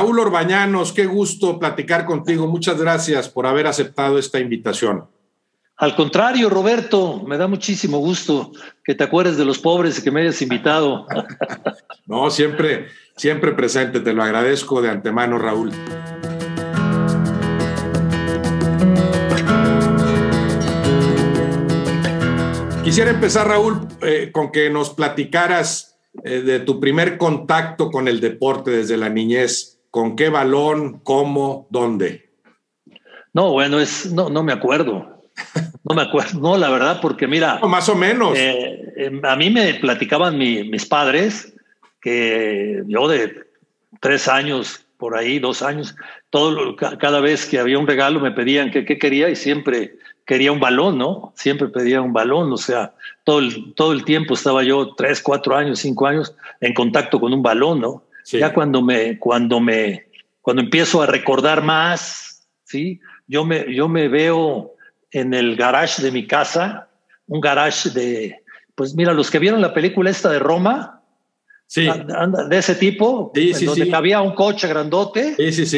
Raúl Orbañanos, qué gusto platicar contigo. Muchas gracias por haber aceptado esta invitación. Al contrario, Roberto, me da muchísimo gusto que te acuerdes de los pobres y que me hayas invitado. no, siempre, siempre presente, te lo agradezco de antemano, Raúl. Quisiera empezar, Raúl, eh, con que nos platicaras eh, de tu primer contacto con el deporte desde la niñez. ¿Con qué balón? ¿Cómo? ¿Dónde? No, bueno, es, no, no me acuerdo. No me acuerdo, no, la verdad, porque mira. más o menos. Eh, em, a mí me platicaban mis padres que yo de tres años, por ahí, dos años, todo, cada vez que había un regalo me pedían que qué quería y siempre quería un balón, ¿no? Siempre pedía un balón, o sea, todo el, todo el tiempo estaba yo tres, cuatro años, cinco años en contacto con un balón, ¿no? Ya cuando me, cuando me, cuando empiezo a recordar más, ¿sí? Yo me, yo me veo en el garage de mi casa, un garage de, pues mira, los que vieron la película esta de Roma, sí. de ese tipo, donde había un coche grandote,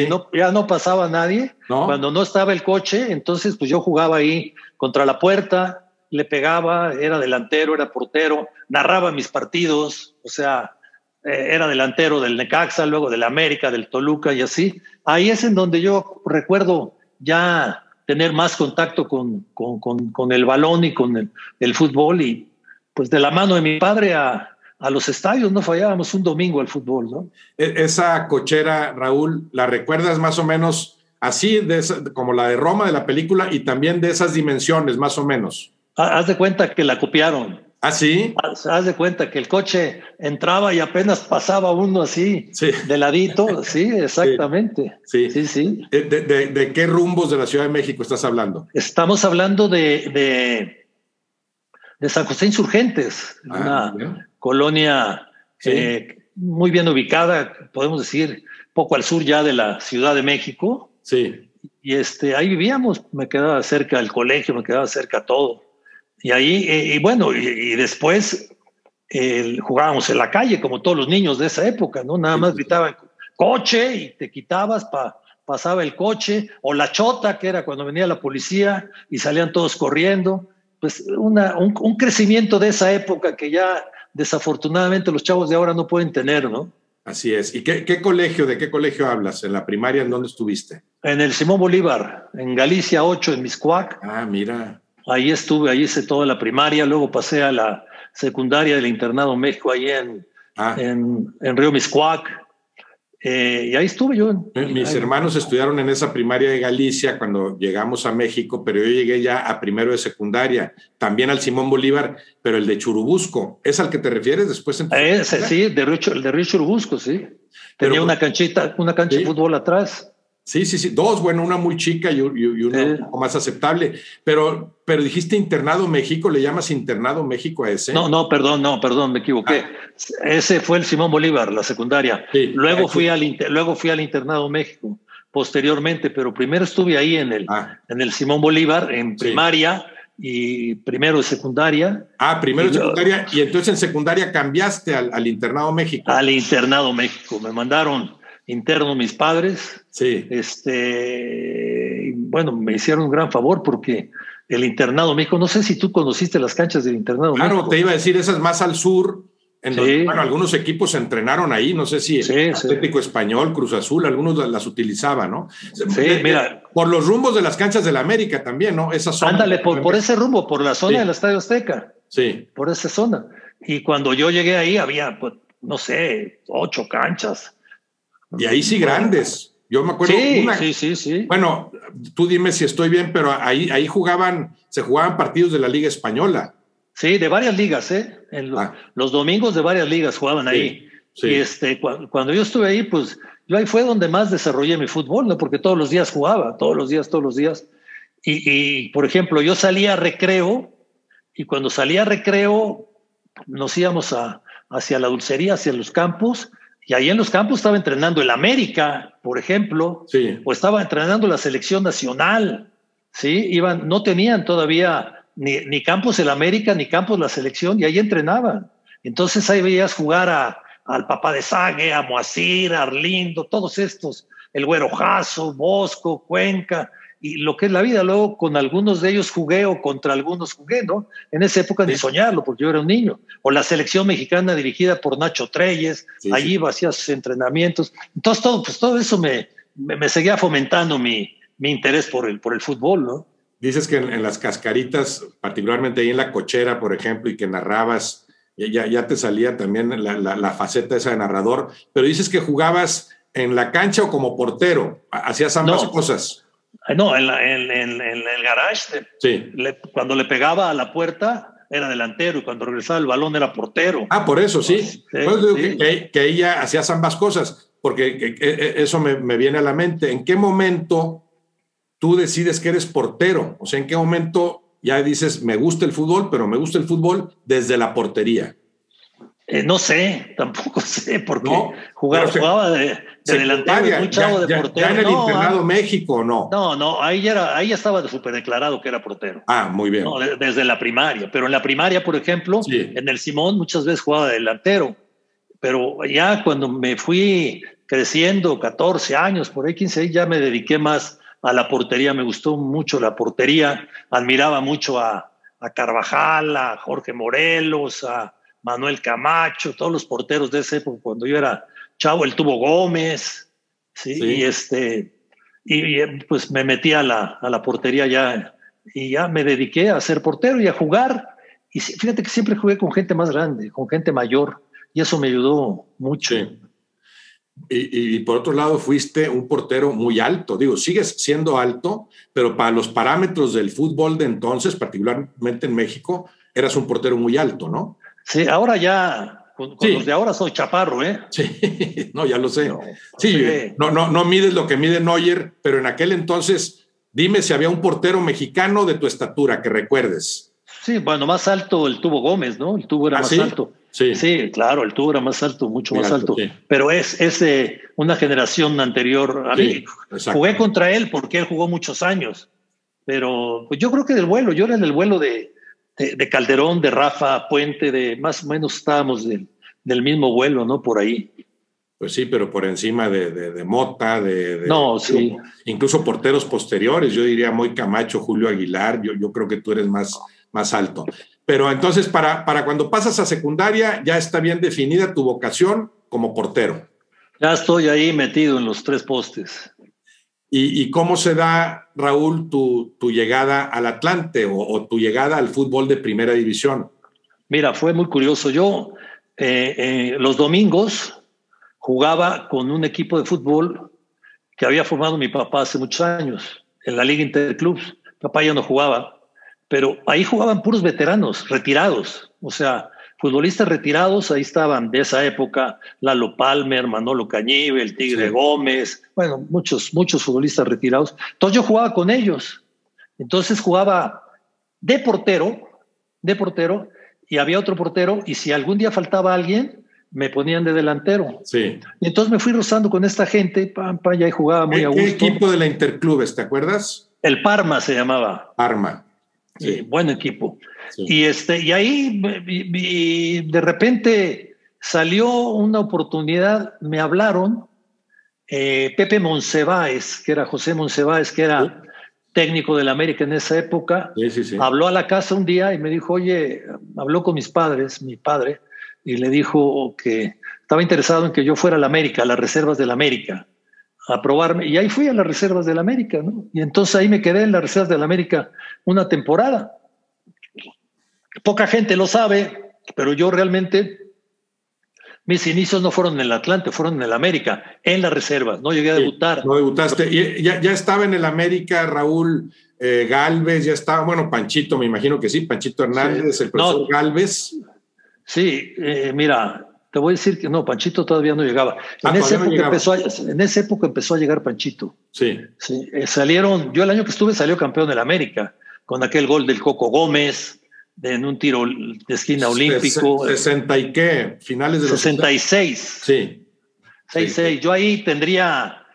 no, ya no pasaba nadie. Cuando no estaba el coche, entonces pues yo jugaba ahí contra la puerta, le pegaba, era delantero, era portero, narraba mis partidos, o sea, era delantero del Necaxa, luego del América, del Toluca y así. Ahí es en donde yo recuerdo ya tener más contacto con, con, el balón y con el, fútbol y pues de la mano de mi padre a, los estadios, no fallábamos un domingo al fútbol, ¿no? E, esa cochera, Raúl, ¿la recuerdas más o menos así, de como la de Roma de la película y también de esas dimensiones, más o menos? Haz de cuenta que la copiaron. ¿Ah, sí? Haz, de cuenta que el coche entraba y apenas pasaba uno así, de ladito. Sí, exactamente. Sí, sí, sí. ¿De, qué rumbos de la Ciudad de México estás hablando? Estamos hablando de, de, San José Insurgentes, ah, una colonia eh, muy bien ubicada, podemos decir, poco al sur ya de la Ciudad de México. Sí. Y este, ahí vivíamos, me quedaba cerca del colegio, me quedaba cerca todo. Y ahí, eh, y, bueno, y, después jugábamos en la calle, como todos los niños de esa época, ¿no? Nada más gritaban coche y te quitabas, pa, pasaba el coche, o la chota, que era cuando venía la policía y salían todos corriendo. Pues una, un, crecimiento de esa época que ya desafortunadamente los chavos de ahora no pueden tener, ¿no? Así es. ¿Y qué, qué, colegio, de qué colegio hablas? ¿En la primaria en dónde estuviste? En el Simón Bolívar, en Galicia 8, en Miscuac. Ah, mira. Ahí estuve, ahí hice toda la primaria, luego pasé a la secundaria del Internado México, ahí en, ah. en, Río Miscuac. Eh, y ahí estuve yo. Mis hermanos estudiaron en esa primaria de Galicia cuando llegamos a México, pero yo llegué ya a primero de secundaria, también al Simón Bolívar, pero el de Churubusco. ¿Es al que te refieres después? En Ese, sí, de el de Río Churubusco, sí. Tenía una canchita, una cancha de fútbol atrás. Sí, sí, sí, dos, bueno, una muy chica y, una un poco más aceptable. Pero, pero dijiste Internado México, ¿le llamas Internado México a ese? No, no, perdón, no, perdón, me equivoqué. Ah. Ese fue el Simón Bolívar, la secundaria. luego, fui al, luego fui al Internado México, posteriormente, pero primero estuve ahí en el, ah. en el Simón Bolívar, en primaria y primero de secundaria. Ah, primero de secundaria, y entonces en secundaria cambiaste al, al Internado México. Al Internado México, me mandaron interno mis padres. Sí. Este, bueno, me hicieron un gran favor porque el internado México, no sé si tú conociste las canchas del internado claro, te iba a decir, esas más al sur. En bueno, algunos equipos se entrenaron ahí, no sé si el Atlético Español, Cruz Azul, algunos las utilizaban, ¿no? Sí, mira. Por los rumbos de las canchas de la América también, ¿no? Esa zona. Ándale, por, ese rumbo, por la zona del Estadio Azteca. Sí. Por esa zona. Y cuando yo llegué ahí había, pues, no sé, ocho canchas. Y ahí sí grandes. Yo me acuerdo. Sí, sí, sí, sí. Bueno, tú dime si estoy bien, pero ahí, ahí jugaban, se jugaban partidos de la Liga Española. Sí, de varias ligas, ¿eh? En ah. los, domingos de varias ligas jugaban ahí. Y este, cuando yo estuve ahí, pues yo ahí fue donde más desarrollé mi fútbol, ¿no? Porque todos los días jugaba, todos los días, todos los días. Y, y por ejemplo, yo salía a recreo y cuando salía a recreo nos íbamos a, hacia la dulcería, hacia los campos y ahí en los campos estaba entrenando el América, por ejemplo, o estaba entrenando la selección nacional, ¿sí? Iban, no tenían todavía ni, ni campos el América ni campos la selección, y ahí entrenaban. Entonces ahí veías jugar a, al papá de Sague, a Moacir, a Arlindo, todos estos, el Güero Jasso, Bosco, Cuenca, y lo que es la vida. Luego con algunos de ellos jugué o contra algunos jugué, ¿no? En esa época ni soñarlo, porque yo era un niño. O la selección mexicana dirigida por Nacho Treyes, allí iba, hacía sus entrenamientos. Entonces todo, pues todo eso me, me, seguía fomentando mi, mi, interés por el, por el fútbol, ¿no? Dices que en, las cascaritas, particularmente ahí en la cochera, por ejemplo, y que narrabas, ya, ya te salía también la, la, la faceta esa de narrador, pero dices que jugabas en la cancha o como portero, hacías ambas cosas. No, en, el garage, sí. cuando le pegaba a la puerta era delantero y cuando regresaba el balón era portero. Ah, por eso, sí. Que, ella hacía ambas cosas, porque eso me, me, viene a la mente. ¿En qué momento tú decides que eres portero? O sea, ¿en qué momento ya dices, me gusta el fútbol, pero me gusta el fútbol desde la portería? Eh, no sé, tampoco sé, porque jugaba, jugaba de, delantero, un chavo de portero. Ya en el internado México, ¿no? No, no, ahí ya, era, ahí ya estaba súper declarado que era portero. Ah, muy bien. desde la primaria, pero en la primaria, por ejemplo, en el Simón muchas veces jugaba de delantero, pero ya cuando me fui creciendo, 14 años, por ahí 15, ya me dediqué más a la portería, me gustó mucho la portería, admiraba mucho a, a Carvajal, a Jorge Morelos, a Manuel Camacho, todos los porteros de ese época, cuando yo era chavo, el tuvo Gómez, ¿sí? Y, este, y, pues me metí a la, a la portería ya y ya me dediqué a ser portero y a jugar. Y fíjate que siempre jugué con gente más grande, con gente mayor, y eso me ayudó mucho. Y, y, por otro lado, fuiste un portero muy alto. Digo, sigues siendo alto, pero para los parámetros del fútbol de entonces, particularmente en México, eras un portero muy alto, ¿no? Sí, ahora ya, con, los de ahora soy chaparro, ¿eh? Sí, no, ya lo sé. sí, no, no, no mides lo que mide Neuer, pero en aquel entonces, dime si había un portero mexicano de tu estatura que recuerdes. Sí, bueno, más alto el tubo Gómez, ¿no? El tubo era ¿Ah, más alto. Sí. sí, claro, el tubo era más alto, mucho más alto. Pero es, es una generación anterior a mí. Jugué contra él porque él jugó muchos años. Pero pues yo creo que del vuelo, yo era en el vuelo de, de, Calderón, de Rafa Puente, de más o menos estábamos del, mismo vuelo, ¿no? Por ahí. Pues sí, pero por encima de, de, Mota, de, No, sí. Incluso porteros posteriores, yo diría muy Camacho, Julio Aguilar, yo, yo creo que tú eres más, más alto. Pero entonces, para, para cuando pasas a secundaria, ya está bien definida tu vocación como portero. Ya estoy ahí metido en los tres postes. ¿Y, cómo se da, Raúl, tu, tu llegada al Atlante o, tu llegada al fútbol de primera división? Mira, fue muy curioso. Yo eh, eh, los domingos jugaba con un equipo de fútbol que había formado mi papá hace muchos años en la Liga Interclubs. Papá ya no jugaba, pero ahí jugaban puros veteranos, retirados. O sea, futbolistas retirados, ahí estaban de esa época, Lalo Palmer, Manolo Cañive, el Tigre Gómez, bueno, muchos, muchos futbolistas retirados. Entonces yo jugaba con ellos. Entonces jugaba de portero, de portero, y había otro portero, y si algún día faltaba alguien, me ponían de delantero. Sí. Y entonces me fui rozando con esta gente, pam, pam, y ahí jugaba muy a gusto. ¿Qué equipo de la Interclubes, te acuerdas? El Parma se llamaba. Parma. Sí, buen equipo. Y, este, y ahí de repente salió una oportunidad, me hablaron, eh, Pepe Monsiváis, que era José Monsiváis, que era técnico del América en esa época, habló a la casa un día y me dijo, oye, habló con mis padres, mi padre, y le dijo que estaba interesado en que yo fuera a la América, a las reservas del América, a probarme. Y ahí fui a las reservas del América, ¿no? Y entonces ahí me quedé en las reservas del América una temporada. Poca gente lo sabe, pero yo realmente mis inicios no fueron en el Atlante, fueron en el América, en las reservas. No llegué a debutar. no debutaste. Ya, estaba en el América Raúl eh, Galvez, ya estaba, bueno, Panchito, me imagino que sí, Panchito Hernández, el profesor Galvez. Sí, eh, mira, te voy a decir que no, Panchito todavía no llegaba. Ah, en, esa época empezó a, en esa época empezó a llegar Panchito. Sí. sí eh, salieron, yo el año que estuve salió campeón del América, con aquel gol del Coco Gómez, en un tiro de esquina olímpico. ¿60 y qué? Finales de los 66. Sí. 66. Yo ahí tendría,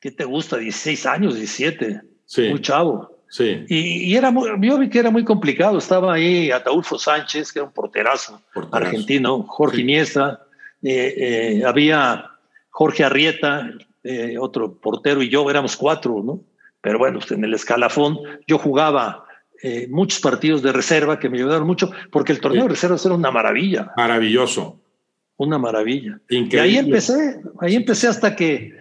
¿qué te gusta? 16 años, 17. Sí. Muy chavo. Sí. Y, era yo vi que era muy complicado. Estaba ahí Ataulfo Sánchez, que era un porterazo, argentino, Jorge Iniesta, eh, había Jorge Arrieta, otro portero y yo, éramos cuatro, ¿no? Pero bueno, en el escalafón yo jugaba muchos partidos de reserva que me ayudaron mucho, porque el torneo de reservas era una maravilla. Maravilloso. Una maravilla. Y ahí empecé, ahí empecé hasta que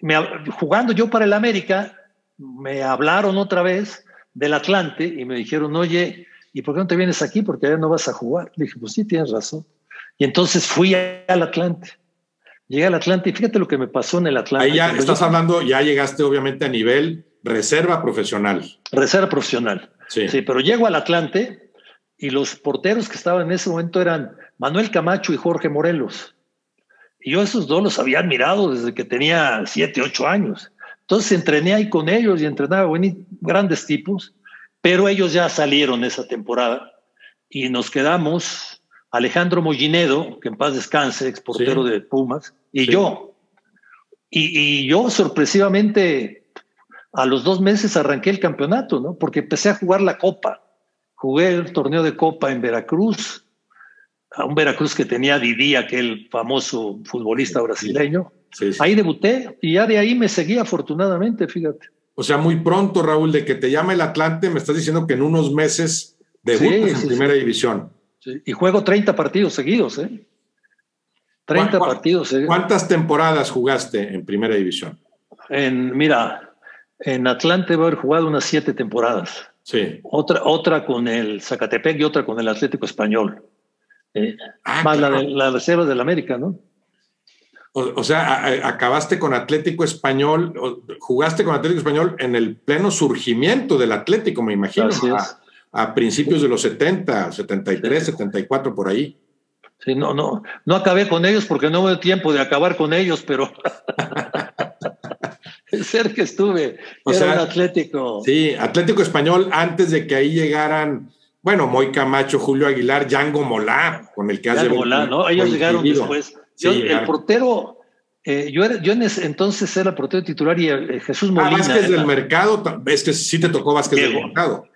me, jugando yo para el América, me hablaron otra vez del Atlante y me dijeron, oye, ¿y por qué no te vienes aquí? Porque allá no vas a jugar. Le dije, pues sí, tienes razón. Y entonces fui al Atlante. Llegué al Atlante y fíjate lo que me pasó en el Atlante. Ahí ya estás hablando, ya llegaste obviamente a nivel reserva profesional. Reserva profesional. Sí. sí, pero llego al Atlante y los porteros que estaban en ese momento eran Manuel Camacho y Jorge Morelos. Y yo esos dos los había admirado desde que tenía siete, ocho años. Entonces entrené ahí con ellos y entrenaba grandes tipos, pero ellos ya salieron esa temporada y nos quedamos Alejandro Mollinedo, que en paz descanse, exportero de Pumas, y yo. Y, yo sorpresivamente a los dos meses arranqué el campeonato, ¿no? Porque empecé a jugar la Copa. Jugué el torneo de Copa en Veracruz, a un Veracruz que tenía Didi, aquel famoso futbolista brasileño. Ahí debuté y ya de ahí me seguí afortunadamente, fíjate. O sea, muy pronto, Raúl, de que te llama el Atlante, me estás diciendo que en unos meses debutas en primera división. Y juego 30 partidos seguidos, ¿eh? 30 partidos seguidos. ¿Cuántas temporadas jugaste en primera división? En, mira, en Atlante voy a haber jugado unas siete temporadas. Sí. Otra, otra con el Zacatepec y otra con el Atlético Español. Eh, ah, más la de la reserva del América, ¿no? O, sea, acabaste con Atlético Español, jugaste con Atlético Español en el pleno surgimiento del Atlético, me imagino, a, principios de los 70, 73, 74, por ahí. Sí, no, no, no acabé con ellos porque no hubo tiempo de acabar con ellos, pero ser que estuve, o era Atlético. Sí, Atlético Español antes de que ahí llegaran bueno, Moy Camacho, Julio Aguilar, Django Molá, con el que hace. Molá, ¿no? Ellos llegaron después. el portero, eh, yo, era, yo en ese entonces era portero titular y eh, Jesús ah, Molina. Ah, Vázquez del Mercado, es que sí te tocó Vázquez del Mercado.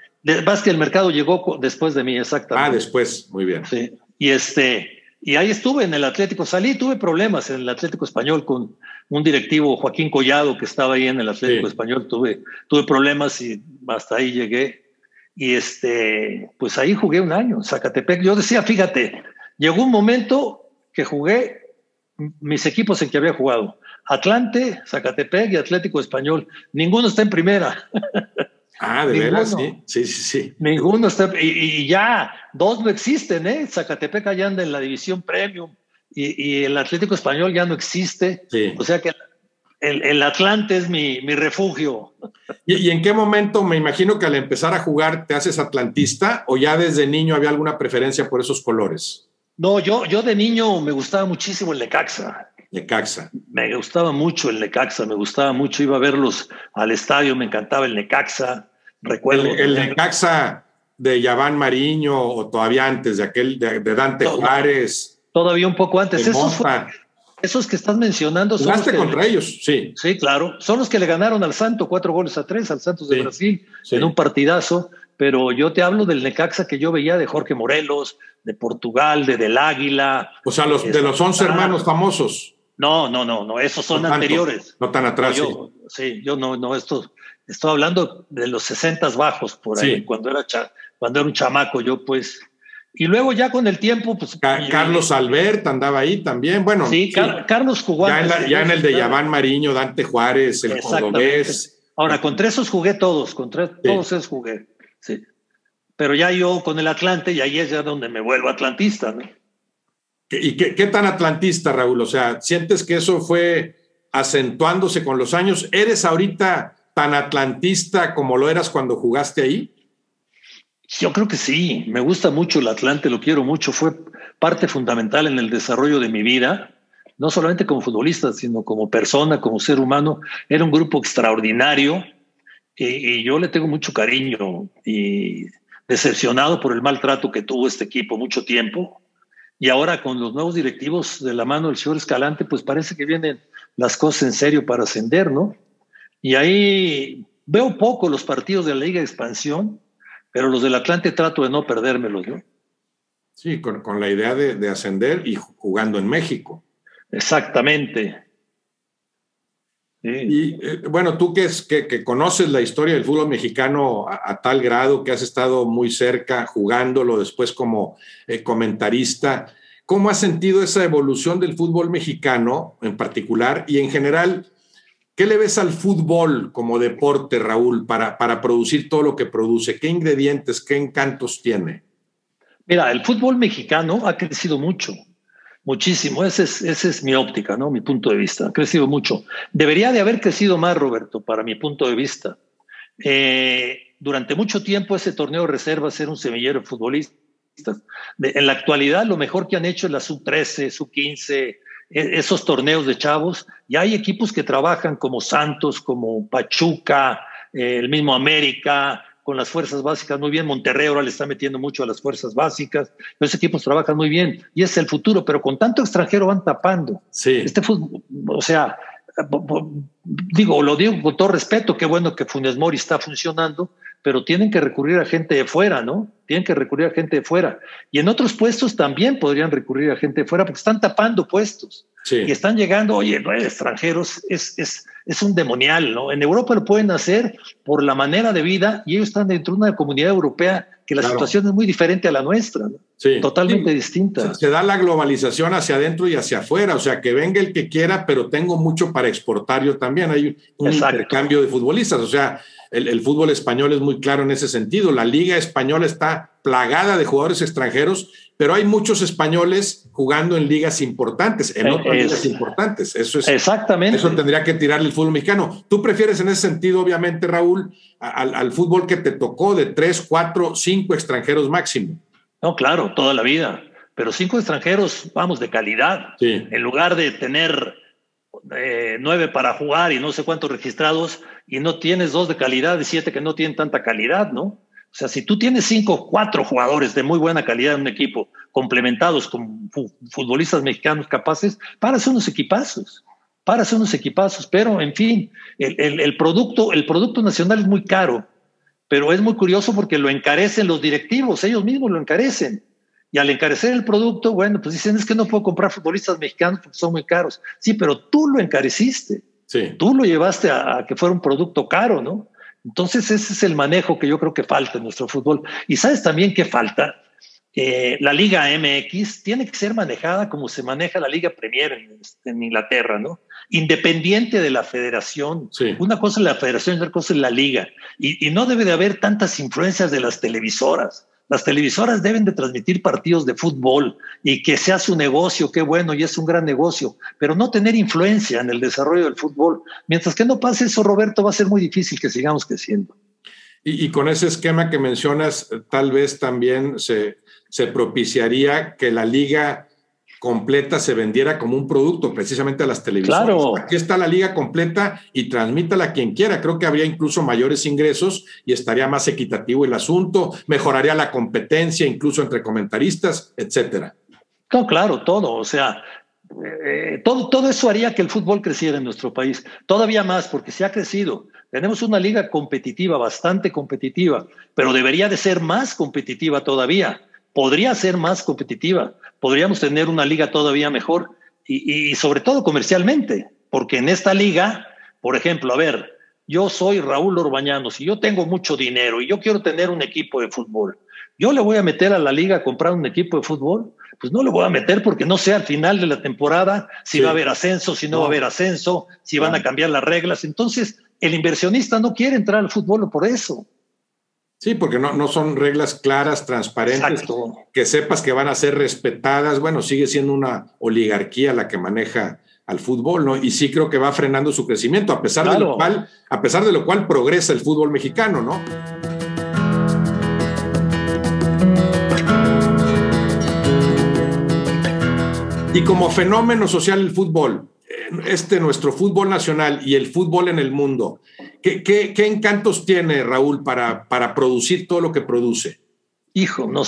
Vázquez del Mercado llegó después de mí, exactamente. Ah, después, muy bien. Sí, y este, y ahí estuve en el Atlético, salí, tuve problemas en el Atlético Español con un directivo, Joaquín Collado, que estaba ahí en el Atlético Español, tuve, tuve problemas y hasta ahí llegué y este, pues ahí jugué un año, Zacatepec. Yo decía, fíjate, llegó un momento que jugué mis equipos en que había jugado. Atlante, Zacatepec y Atlético Español. Ninguno está en primera. Ah, de veras, sí, sí, sí. Ninguno está, y, ya dos no existen, ¿eh? Zacatepec allá anda en la división premium y, el Atlético Español ya no existe. O sea que el, Atlante es mi, refugio. ¿Y, en qué momento, me imagino que al empezar a jugar te haces atlantista o ya desde niño había alguna preferencia por esos colores? No, yo, yo de niño me gustaba muchísimo el Necaxa. Necaxa. Me gustaba mucho el Necaxa, me gustaba mucho, iba a verlos al estadio, me encantaba el Necaxa. Recuerdo. El, Necaxa de Yaván Mariño o todavía antes de aquel de, Dante Juárez. Todavía un poco antes. Eso fue, esos que estás mencionando son. Jugaste contra ellos, sí. Sí, claro. Son los que le ganaron al Santo cuatro goles a tres, al Santos de Brasil, en un partidazo. Pero yo te hablo del Necaxa que yo veía de Jorge Morelos, de Portugal, de Del Águila. O sea, los, de los once hermanos famosos. No, no, no, no, esos son anteriores. no tan atrás. sí. yo no, no, esto, estoy hablando de los sesentas bajos por ahí, cuando era, cuando era un chamaco, yo pues y luego ya con el tiempo, pues... Carlos Albert andaba ahí también, bueno. Sí, Carlos jugó... Ya en, el de Yaván Mariño, Dante Juárez, el Cordobés. Ahora, contra esos jugué todos, contra todos esos jugué, sí. Pero ya yo con el Atlante, y ahí es ya donde me vuelvo atlantista, ¿no? ¿Y qué, tan atlantista, Raúl? O sea, ¿sientes que eso fue acentuándose con los años? ¿Eres ahorita tan atlantista como lo eras cuando jugaste ahí? Yo creo que sí, me gusta mucho el Atlante, lo quiero mucho, fue parte fundamental en el desarrollo de mi vida, no solamente como futbolista, sino como persona, como ser humano. Era un grupo extraordinario y, yo le tengo mucho cariño y decepcionado por el maltrato que tuvo este equipo mucho tiempo. Y ahora con los nuevos directivos de la mano del señor Escalante, pues parece que vienen las cosas en serio para ascender, ¿no? Y ahí veo poco los partidos de la Liga de Expansión, pero los del Atlante trato de no perdérmelos, ¿no? Sí, con, con la idea de, de, ascender y jugando en México. Exactamente. Y eh, bueno, tú que, es, que, que, conoces la historia del fútbol mexicano a, tal grado que has estado muy cerca jugándolo después como eh, comentarista, ¿cómo has sentido esa evolución del fútbol mexicano en particular y en general? ¿Qué le ves al fútbol como deporte, Raúl, para, para producir todo lo que produce? ¿Qué ingredientes, qué encantos tiene? Mira, el fútbol mexicano ha crecido mucho. Muchísimo, esa es, ese es mi óptica, ¿no? Mi punto de vista. Ha crecido mucho. Debería de haber crecido más, Roberto, para mi punto de vista. Eh, durante mucho tiempo ese torneo de reservas era un semillero de futbolistas. en la actualidad lo mejor que han hecho es la sub-13, sub-15, e, esos torneos de chavos. Y hay equipos que trabajan como Santos, como Pachuca, eh, el mismo América, con las fuerzas básicas muy bien. Monterrey ahora le está metiendo mucho a las fuerzas básicas. Los equipos trabajan muy bien y es el futuro, pero con tanto extranjero van tapando. Sí. Este fútbol, o sea, digo, lo digo con todo respeto, qué bueno que Funes Mori está funcionando, pero tienen que recurrir a gente de fuera, ¿no? Tienen que recurrir a gente de fuera. Y en otros puestos también podrían recurrir a gente de fuera porque están tapando puestos. Sí. Y están llegando, oye, no extranjeros, es, es, es un demonial, ¿no? En Europa lo pueden hacer por la manera de vida y ellos están dentro de una comunidad europea que la claro. situación es muy diferente a la nuestra, ¿no? sí. totalmente sí. distinta. Se, se, da la globalización hacia adentro y hacia afuera, o sea, que venga el que quiera, pero tengo mucho para exportar yo también. Hay un Exacto. intercambio de futbolistas, o sea, el, el, fútbol español es muy claro en ese sentido. La liga española está plagada de jugadores extranjeros, pero hay muchos españoles jugando en ligas importantes, en otras es, ligas importantes. Eso es exactamente. Eso tendría que tirarle el fútbol mexicano. Tú prefieres en ese sentido, obviamente, Raúl, al, al fútbol que te tocó de tres, cuatro, cinco extranjeros máximo. No, claro, toda la vida. Pero cinco extranjeros, vamos, de calidad. Sí. En lugar de tener eh, nueve para jugar y no sé cuántos registrados, y no tienes dos de calidad y siete que no tienen tanta calidad, ¿no? O sea, si tú tienes cinco, cuatro jugadores de muy buena calidad en un equipo, complementados con futbolistas mexicanos capaces, para hacer unos equipazos, para hacer unos equipazos. Pero, en fin, el, el, el, producto, el producto nacional es muy caro, pero es muy curioso porque lo encarecen los directivos, ellos mismos lo encarecen. Y al encarecer el producto, bueno, pues dicen, es que no puedo comprar futbolistas mexicanos porque son muy caros. Sí, pero tú lo encareciste. Sí. Tú lo llevaste a, a que fuera un producto caro, ¿no? Entonces ese es el manejo que yo creo que falta en nuestro fútbol. Y sabes también qué falta. Eh, la Liga MX tiene que ser manejada como se maneja la Liga Premier en, en Inglaterra, ¿no? Independiente de la federación. Sí. Una cosa es la federación y otra cosa es la liga. Y, y no debe de haber tantas influencias de las televisoras. Las televisoras deben de transmitir partidos de fútbol y que sea su negocio, qué bueno, y es un gran negocio, pero no tener influencia en el desarrollo del fútbol. Mientras que no pase eso, Roberto, va a ser muy difícil que sigamos creciendo. Y, con ese esquema que mencionas, tal vez también se propiciaría que la liga completa se vendiera como un producto precisamente a las televisoras. Claro. Aquí está la liga completa y transmítala a quien quiera. Creo que habría incluso mayores ingresos y estaría más equitativo el asunto, mejoraría la competencia incluso entre comentaristas, etcétera. No, claro, todo. O sea, eh, todo, todo eso haría que el fútbol creciera en nuestro país. Todavía más, porque se ha crecido. Tenemos una liga competitiva, bastante competitiva, pero debería de ser más competitiva todavía podría ser más competitiva, podríamos tener una liga todavía mejor y, y, sobre todo comercialmente, porque en esta liga, por ejemplo, a ver, yo soy Raúl Orbañanos y yo tengo mucho dinero y yo quiero tener un equipo de fútbol. Yo le voy a meter a la liga a comprar un equipo de fútbol, pues no lo voy a meter porque no sé al final de la temporada si sí. va a haber ascenso, si no, no, va a haber ascenso, si van a cambiar las reglas. Entonces, el inversionista no quiere entrar al fútbol por eso. Sí, porque no, no son reglas claras, transparentes, Exacto. que sepas que van a ser respetadas. Bueno, sigue siendo una oligarquía la que maneja al fútbol, ¿no? Y sí creo que va frenando su crecimiento, a pesar, claro. de, lo cual, a pesar de lo cual progresa el fútbol mexicano, ¿no? Y como fenómeno social el fútbol, este nuestro fútbol nacional y el fútbol en el mundo, ¿qué, encantos tiene Raúl para, para, producir todo lo que produce? Hijo, no,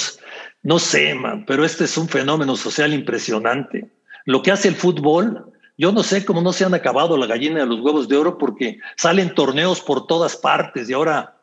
no sé, pero este es un fenómeno social impresionante. Lo que hace el fútbol, yo no sé cómo no se han acabado la gallina de los huevos de oro porque salen torneos por todas partes y ahora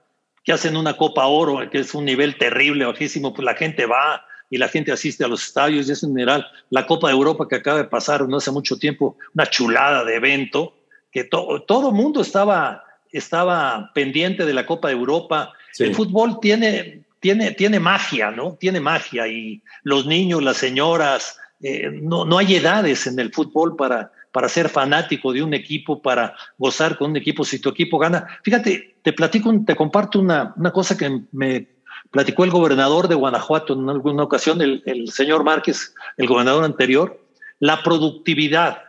que hacen una Copa Oro, que es un nivel terrible, bajísimo, pues la gente va, y la gente asiste a los estadios y es en general la Copa de Europa que acaba de pasar no hace mucho tiempo, una chulada de evento, que todo el mundo estaba, estaba pendiente de la Copa de Europa. El fútbol tiene, tiene, tiene magia, ¿no? Tiene magia y los niños, las señoras, eh, no, no hay edades en el fútbol para, para ser fanático de un equipo, para gozar con un equipo si tu equipo gana. Fíjate, te platico, te comparto una, una cosa que me platicó el gobernador de Guanajuato en alguna ocasión, el, el señor Márquez, el gobernador anterior, la productividad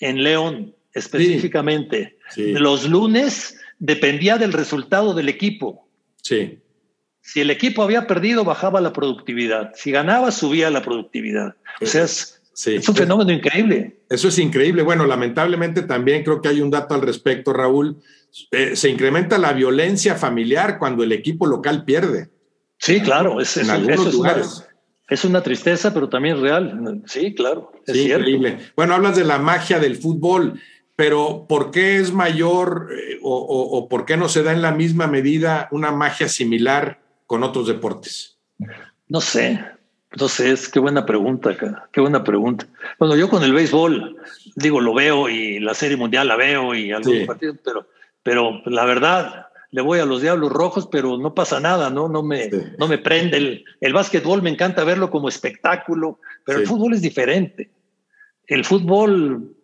en León específicamente. Los lunes dependía del resultado del equipo. Sí. Si el equipo había perdido, bajaba la productividad. Si ganaba, subía la productividad. O sea, es, es un fenómeno increíble. Eso es increíble. Bueno, lamentablemente también creo que hay un dato al respecto, Raúl. Eh, se incrementa la violencia familiar cuando el equipo local pierde. Sí, claro. Es, en algunos lugares. Es una tristeza, pero también real. Sí, claro. Es increíble. Bueno, hablas de la magia del fútbol, pero ¿por qué es mayor eh, o, por qué no se da en la misma medida una magia similar con otros deportes? No sé. Entonces, qué buena pregunta, qué buena pregunta. Bueno, yo con el béisbol, digo, lo veo y la Serie Mundial la veo y algunos partidos, pero, pero la verdad, le voy a los Diablos Rojos, pero no pasa nada, ¿no? No me, no me prende. El, el básquetbol me encanta verlo como espectáculo, pero el fútbol es diferente. El fútbol,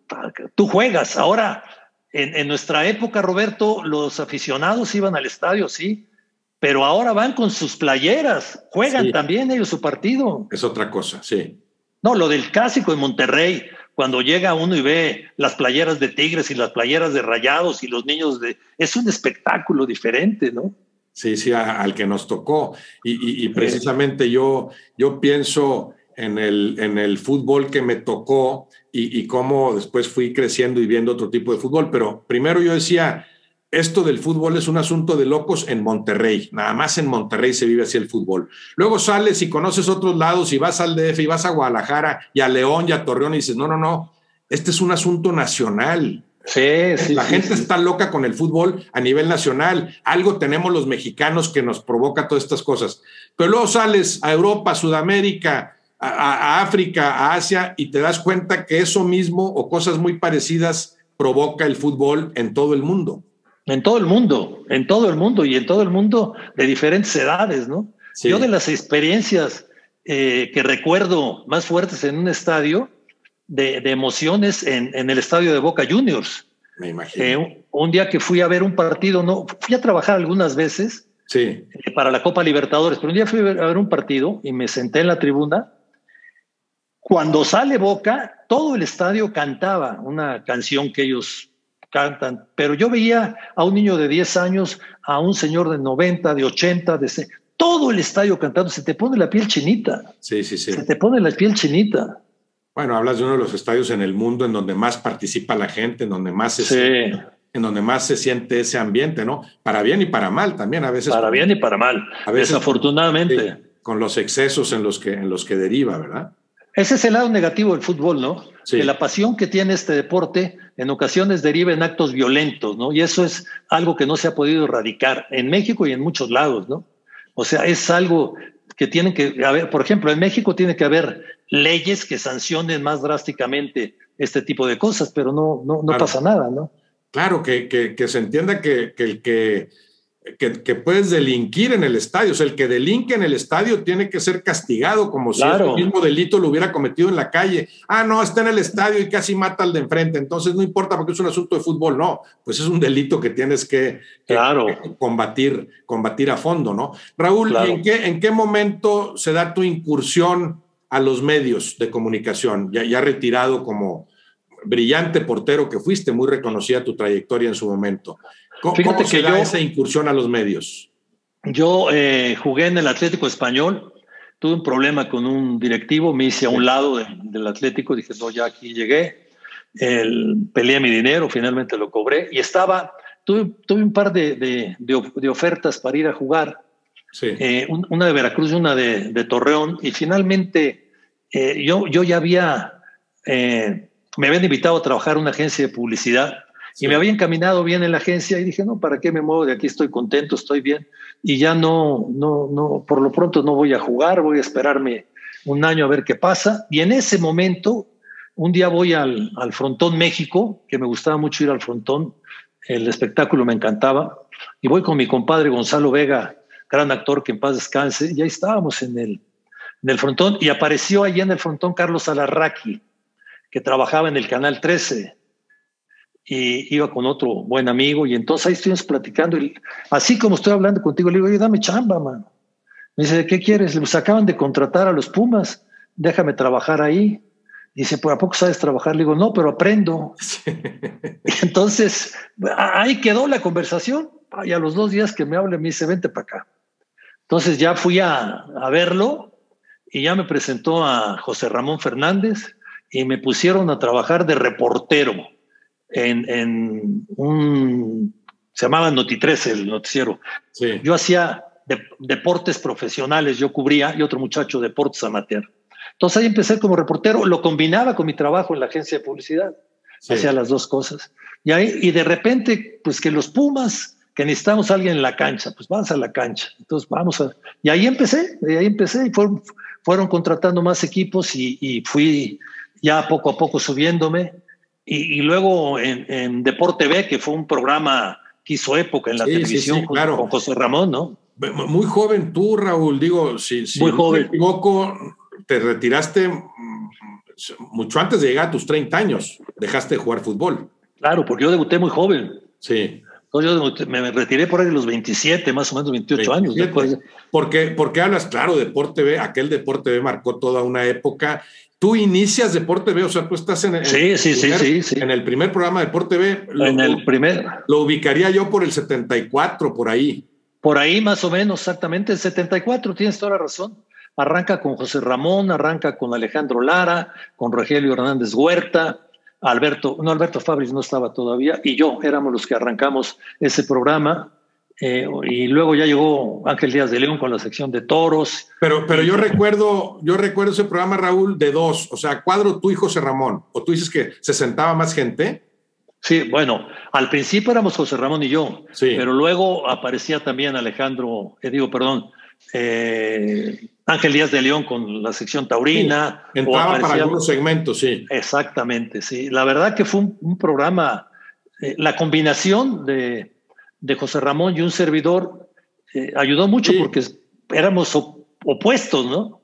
tú juegas. Ahora, en, en nuestra época, Roberto, los aficionados iban al estadio, sí, pero ahora van con sus playeras, juegan también ellos su partido. Es otra cosa, sí. No, lo del clásico de Monterrey, cuando llega uno y ve las playeras de Tigres y las playeras de Rayados y los niños de... Es un espectáculo diferente, ¿no? Sí, sí, al que nos tocó. Y, precisamente yo, yo pienso en el, en el fútbol que me tocó y, y cómo después fui creciendo y viendo otro tipo de fútbol, pero primero yo decía, esto del fútbol es un asunto de locos en Monterrey. Nada más en Monterrey se vive así el fútbol. Luego sales y conoces otros lados y vas al DF y vas a Guadalajara y a León y a Torreón y dices, no, no, no, este es un asunto nacional. Sí, sí, La gente está loca con el fútbol a nivel nacional. Algo tenemos los mexicanos que nos provoca todas estas cosas. Pero luego sales a Europa, Sudamérica, a, a África, a Asia y te das cuenta que eso mismo o cosas muy parecidas provoca el fútbol en todo el mundo. En todo el mundo, en todo el mundo y en todo el mundo de diferentes edades, ¿no? Yo de las experiencias eh, que recuerdo más fuertes en un estadio de, emociones en, el estadio de Boca Juniors. Me imagino. Eh, un, día que fui a ver un partido, no, fui a trabajar algunas veces sí. Eh, para la Copa Libertadores, pero un día fui a ver un partido y me senté en la tribuna. Cuando sale Boca, todo el estadio cantaba una canción que ellos cantan, pero yo veía a un niño de 10 años, a un señor de 90, de 80, de todo el estadio cantando, se te pone la piel chinita. Sí, sí, sí. Se te pone la piel chinita. Bueno, hablas de uno de los estadios en el mundo en donde más participa la gente, en donde más se, siente, en donde más se siente ese ambiente, ¿no? Para bien y para mal también, a veces. Para bien y para mal. A veces, desafortunadamente. con los excesos en los que, en los que deriva, ¿verdad? Ese es el lado negativo del fútbol, ¿no? Que la pasión que tiene este deporte en ocasiones deriva en actos violentos, ¿no? Y eso es algo que no se ha podido erradicar en México y en muchos lados, ¿no? O sea, es algo que tiene que haber, por ejemplo, en México tiene que haber leyes que sancionen más drásticamente este tipo de cosas, pero no, no, no pasa nada, ¿no? Claro, que, que, que se entienda que, que el que que, puedes delinquir en el estadio. O sea, el que delinque en el estadio tiene que ser castigado como si el mismo delito lo hubiera cometido en la calle. Ah, no, está en el estadio y casi mata al de enfrente. Entonces no importa porque es un asunto de fútbol. No, pues es un delito que tienes que, combatir, combatir a fondo, ¿no? Raúl, ¿en, qué, ¿en qué momento se da tu incursión a los medios de comunicación? Ya, ya retirado como brillante portero que fuiste, muy reconocida tu trayectoria en su momento. ¿Cómo, Fíjate que yo, esa incursión a los medios? Yo eh, jugué en el Atlético Español, tuve un problema con un directivo, me hice a un lado del Atlético, dije, no, ya aquí llegué, el, peleé mi dinero, finalmente lo cobré y estaba, tuve, tuve un par de, de, de, ofertas para ir a jugar, sí. eh, una de Veracruz y una de, Torreón, y finalmente eh, yo, yo ya había, me habían invitado a trabajar en una agencia de publicidad y me había encaminado bien en la agencia y dije, no, ¿para qué me muevo de aquí? Estoy contento, estoy bien. Y ya no, no, no, por lo pronto no voy a jugar, voy a esperarme un año a ver qué pasa. Y en ese momento, un día voy al, al Frontón México, que me gustaba mucho ir al Frontón, el espectáculo me encantaba, y voy con mi compadre Gonzalo Vega, gran actor que en paz descanse, y ahí estábamos en el, en el frontón, y apareció allí en el frontón Carlos Alarraqui, que trabajaba en el Canal 13, y iba con otro buen amigo, y entonces ahí estuvimos platicando, y así como estoy hablando contigo, le digo, oye, dame chamba, mano. Me dice, ¿qué quieres? Pues acaban de contratar a los Pumas, déjame trabajar ahí. Dice, ¿por a poco sabes trabajar? Le digo, no, pero aprendo. Entonces, ahí quedó la conversación. Y a los dos días que me hable, me dice, vente para acá. Entonces ya fui a, a, verlo y ya me presentó a José Ramón Fernández y me pusieron a trabajar de reportero en, en un, se llamaba Noti 13 el noticiero. Sí. Yo hacía deportes profesionales, yo cubría y otro muchacho deportes amateur. Entonces ahí empecé como reportero, lo combinaba con mi trabajo en la agencia de publicidad, hacía las dos cosas. Y ahí, y de repente, pues que los Pumas, que necesitamos a alguien en la cancha, pues vamos a la cancha. Entonces vamos a... Y ahí empecé, y ahí empecé, y fueron, fueron contratando más equipos y, y, fui ya poco a poco subiéndome. Y, y luego en, en, Deporte B, que fue un programa que hizo época en la televisión claro. con José Ramón, ¿no? Muy joven tú, Raúl, digo, si, si Muy joven. me equivoco, te retiraste mucho antes de llegar a tus 30 años, dejaste de jugar fútbol. Claro, porque yo debuté muy joven. Sí. Entonces yo me retiré por ahí de los 27, más o menos 28 años. Porque, porque hablas, claro, Deporte B, aquel Deporte B marcó toda una época. Tú inicias Deporte B, o sea, tú estás en, sí, sí, primer, sí, sí, en el primer programa Deporte B. En lo, el primer. Lo ubicaría yo por el 74, por ahí. Por ahí más o menos, exactamente, el 74, tienes toda la razón. Arranca con José Ramón, arranca con Alejandro Lara, con Rogelio Hernández Huerta, Alberto, no, Alberto Fabris no estaba todavía, y yo éramos los que arrancamos ese programa. Eh, y luego ya llegó Ángel Díaz de León con la sección de toros. Pero, pero yo recuerdo, yo recuerdo ese programa, Raúl, de dos, o sea, cuadro tú y José Ramón, o tú dices que se sentaba más gente. Sí, bueno, al principio éramos José Ramón y yo, sí. pero luego aparecía también Alejandro, eh, digo, perdón, eh, Ángel Díaz de León con la sección taurina. Sí, entraba para algunos segmentos, sí. Exactamente, sí. La verdad que fue un, un programa, eh, la combinación de, de, José Ramón y un servidor eh, ayudó mucho sí. porque éramos op opuestos, ¿no?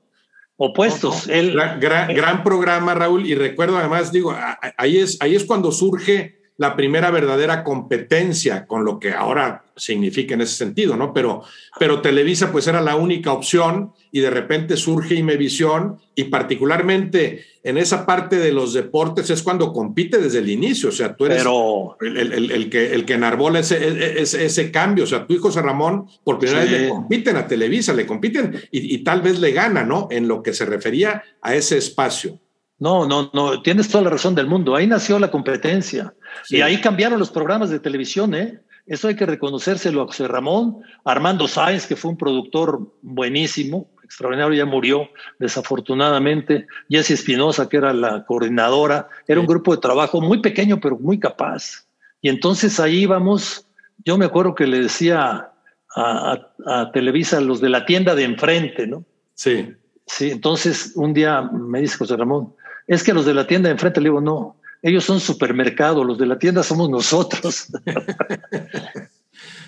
Opuestos. No, no. Él, gran, gran, gran, programa, Raúl, y recuerdo además, digo, ahí es, ahí es cuando surge la primera verdadera competencia con lo que ahora significa en ese sentido, ¿no? Pero, pero Televisa pues era la única opción y de repente surge Imevisión y particularmente en esa parte de los deportes es cuando compite desde el inicio, o sea, tú eres pero... el, el, el, que, el que enarbola ese, ese, ese, cambio, o sea, tú y José Ramón por primera sí. vez le compiten a Televisa, le compiten y, y tal vez le gana, ¿no? En lo que se refería a ese espacio. No, no, no, tienes toda la razón del mundo. Ahí nació la competencia. Sí. Y ahí cambiaron los programas de televisión, ¿eh? Eso hay que reconocérselo a José Ramón, Armando Sáenz, que fue un productor buenísimo, extraordinario, ya murió desafortunadamente, Jessy Espinosa, que era la coordinadora, era un grupo de trabajo muy pequeño, pero muy capaz. Y entonces ahí íbamos, yo me acuerdo que le decía a, a, a Televisa, los de la tienda de enfrente, ¿no? Sí. Sí, entonces un día me dice José Ramón, es que los de la tienda de enfrente, le digo, no, ellos son supermercado, los de la tienda somos nosotros.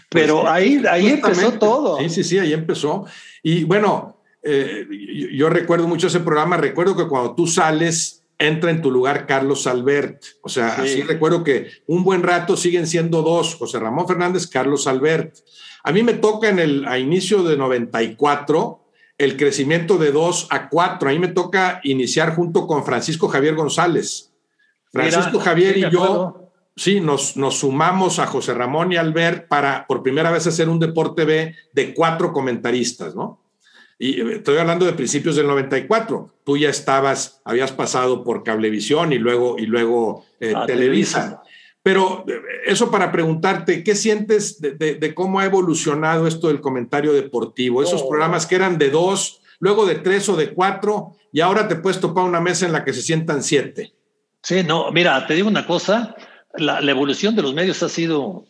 Pero pues, ahí, ahí empezó todo. Sí, sí, sí, ahí empezó. Y bueno, eh, yo, yo, recuerdo mucho ese programa, recuerdo que cuando tú sales, entra en tu lugar Carlos Albert. O sea, sí. así recuerdo que un buen rato siguen siendo dos, José Ramón Fernández, Carlos Albert. A mí me toca en el, a inicio de 94 el crecimiento de 2 a 4. A mí me toca iniciar junto con Francisco Javier González. Francisco Mira, Javier sí, y yo, sí, nos, nos, sumamos a José Ramón y Albert para por primera vez hacer un Deporte B de cuatro comentaristas, ¿no? Y eh, estoy hablando de principios del 94. Tú ya estabas, habías pasado por Cablevisión y luego, y luego eh, ah, Televisa. Pero eh, eso para preguntarte, ¿qué sientes de, de, de, cómo ha evolucionado esto del comentario deportivo? Esos oh. programas que eran de dos, luego de tres o de cuatro, y ahora te puedes topar una mesa en la que se sientan siete. Sí, no, mira, te digo una cosa, la, la evolución de los medios ha sido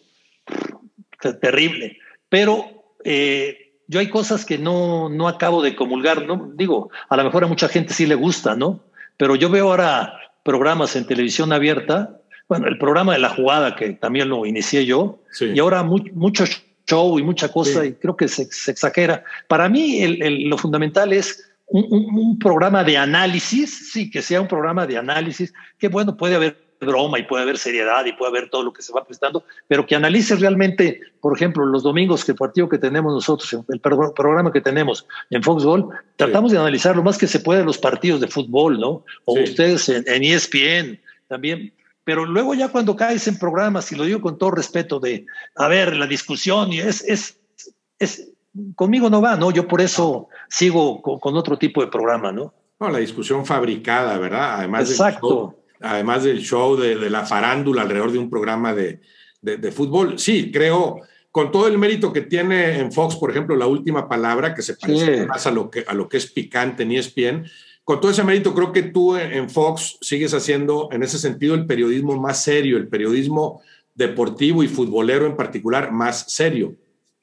terrible, pero eh, yo hay cosas que no, no acabo de comulgar, ¿no? Digo, a lo mejor a mucha gente sí le gusta, ¿no? Pero yo veo ahora programas en televisión abierta, bueno, el programa de la jugada que también lo inicié yo, y ahora mucho show y mucha cosa, y creo que se, exagera. Para mí lo fundamental es un, programa de análisis, sí, que sea un programa de análisis, que bueno, puede haber broma y puede haber seriedad y puede haber todo lo que se va prestando, pero que analice realmente, por ejemplo, los domingos que el partido que tenemos nosotros, el programa que tenemos en Foxball, tratamos de analizar lo más que se puede los partidos de fútbol, ¿no? O ustedes en, en, ESPN también. Pero luego ya cuando caes en programas, y lo digo con todo respeto, de, a ver, la discusión, y es, es, es conmigo no va, ¿no? Yo por eso sigo con, otro tipo de programa, ¿no? No, la discusión fabricada, ¿verdad? Además Exacto. Del además del show, de, la farándula alrededor de un programa de, fútbol. Sí, creo, con todo el mérito que tiene en Fox, por ejemplo, la última palabra, que se parece más a lo que, a lo que es picante ni es bien, con todo ese mérito, creo que tú en Fox sigues haciendo, en ese sentido, el periodismo más serio, el periodismo deportivo y futbolero en particular más serio.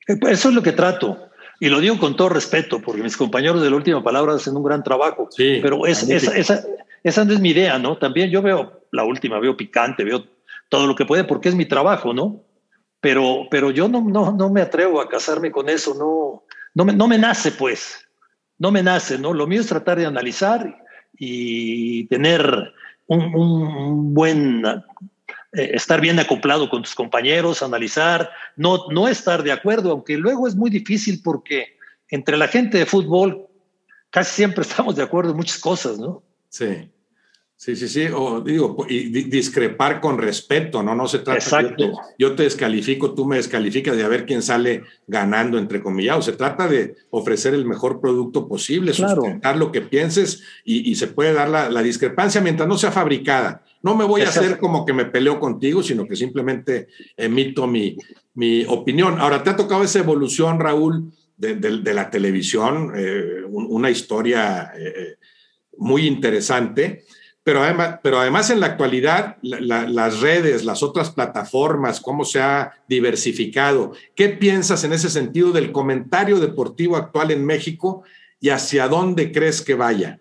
Eso es lo que trato. Y lo digo con todo respeto, porque mis compañeros de la última palabra hacen un gran trabajo. Sí, pero es, esa, esa, esa, no es mi idea, ¿no? También yo veo la última, veo picante, veo todo lo que puede, porque es mi trabajo, ¿no? Pero, pero yo no, no, no me atrevo a casarme con eso, no, no, me, no me nace, pues. No me nace, ¿no? Lo mío es tratar de analizar y tener un, un buen eh, estar bien acoplado con tus compañeros, analizar, no, no estar de acuerdo, aunque luego es muy difícil porque entre la gente de fútbol casi siempre estamos de acuerdo en muchas cosas, ¿no? Sí. Sí, sí, sí, o digo, y discrepar con respeto, ¿no? No se trata Exacto. yo te, descalifico, tú me descalificas de a ver quién sale ganando, entre comillas. Se trata de ofrecer el mejor producto posible, sustentar lo que pienses y, se puede dar la, discrepancia mientras no sea fabricada. No me voy a hacer como que me peleo contigo, sino que simplemente emito mi, mi opinión. Ahora, te ha tocado esa evolución, Raúl, de, la televisión, eh, una historia eh, muy interesante. Pero además, pero además en la actualidad, las redes, las otras plataformas, cómo se ha diversificado. ¿Qué piensas en ese sentido del comentario deportivo actual en México y hacia dónde crees que vaya?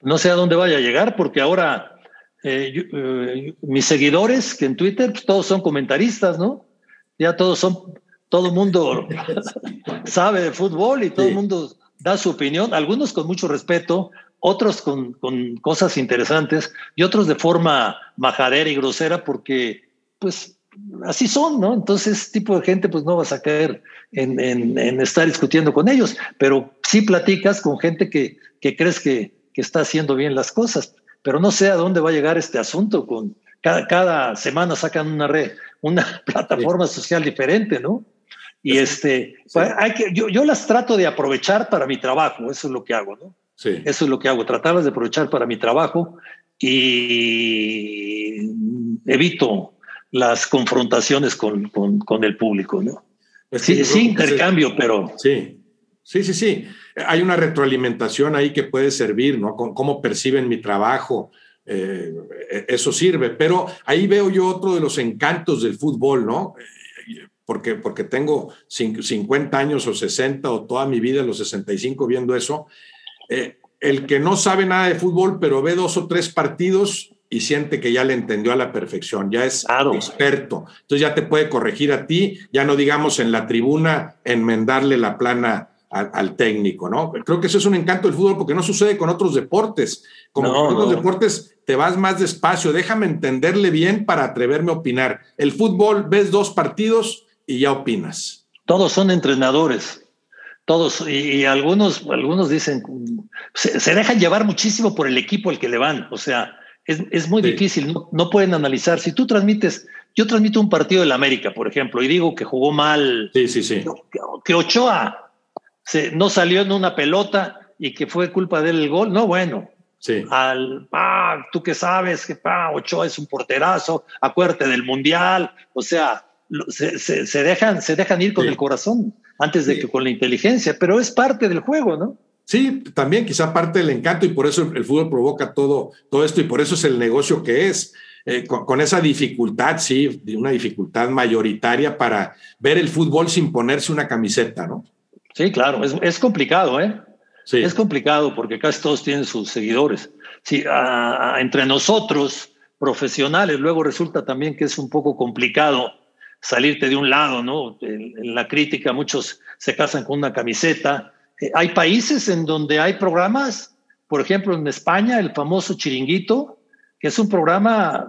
No sé a dónde vaya a llegar porque ahora eh, eh, mis seguidores, que en Twitter pues, todos son comentaristas, ¿no? Ya todos son, todo el mundo sabe de fútbol y todo el mundo da su opinión, algunos con mucho respeto, otros con, cosas interesantes y otros de forma majadera y grosera porque pues así son, ¿no? Entonces, ese tipo de gente pues no vas a caer en, estar discutiendo con ellos, pero sí platicas con gente que, crees que, está haciendo bien las cosas, pero no sé a dónde va a llegar este asunto con cada, semana sacan una red, una plataforma social diferente, ¿no? Y este, pues, hay que, yo, yo las trato de aprovechar para mi trabajo, eso es lo que hago, ¿no? Eso es lo que hago, tratarlas de aprovechar para mi trabajo y evito las confrontaciones con, el público, ¿no? sí, sí, intercambio, pero... Sí, sí, sí, sí. Hay una retroalimentación ahí que puede servir, ¿no? Con cómo perciben mi trabajo. Eh, eso sirve, pero ahí veo yo otro de los encantos del fútbol, ¿no? Porque, porque tengo 50 años o 60 o toda mi vida, los 65 viendo eso, eh, el que no sabe nada de fútbol, pero ve dos o tres partidos y siente que ya le entendió a la perfección, ya es experto. Entonces ya te puede corregir a ti, ya no digamos en la tribuna enmendarle la plana al, técnico, ¿no? Creo que eso es un encanto del fútbol porque no sucede con otros deportes. Como con otros deportes te vas más despacio, déjame entenderle bien para atreverme a opinar. El fútbol ves dos partidos y ya opinas. Todos son entrenadores todos, y, algunos, algunos dicen, se, dejan llevar muchísimo por el equipo al que le van, o sea, es, muy difícil, no, pueden analizar. Si tú transmites, yo transmito un partido del América, por ejemplo, y digo que jugó mal, sí, sí, sí. Que, Ochoa se, no salió en una pelota y que fue culpa de él el gol, no, bueno. Sí. Al, ah, tú que sabes que pa, Ochoa es un porterazo, acuérdate del Mundial, o sea, se, dejan, se dejan ir con el corazón antes de que con la inteligencia, pero es parte del juego, ¿no? Sí, también quizá parte del encanto y por eso el fútbol provoca todo, todo esto y por eso es el negocio que es. Eh, con, esa dificultad, sí, una dificultad mayoritaria para ver el fútbol sin ponerse una camiseta, ¿no? Sí, claro, es, complicado, ¿eh? Sí. Es complicado porque casi todos tienen sus seguidores. Sí, entre nosotros, profesionales, luego resulta también que es un poco complicado salirte de un lado, ¿no? En, la crítica muchos se casan con una camiseta. Eh, hay países en donde hay programas, por ejemplo en España, el famoso Chiringuito, que es un programa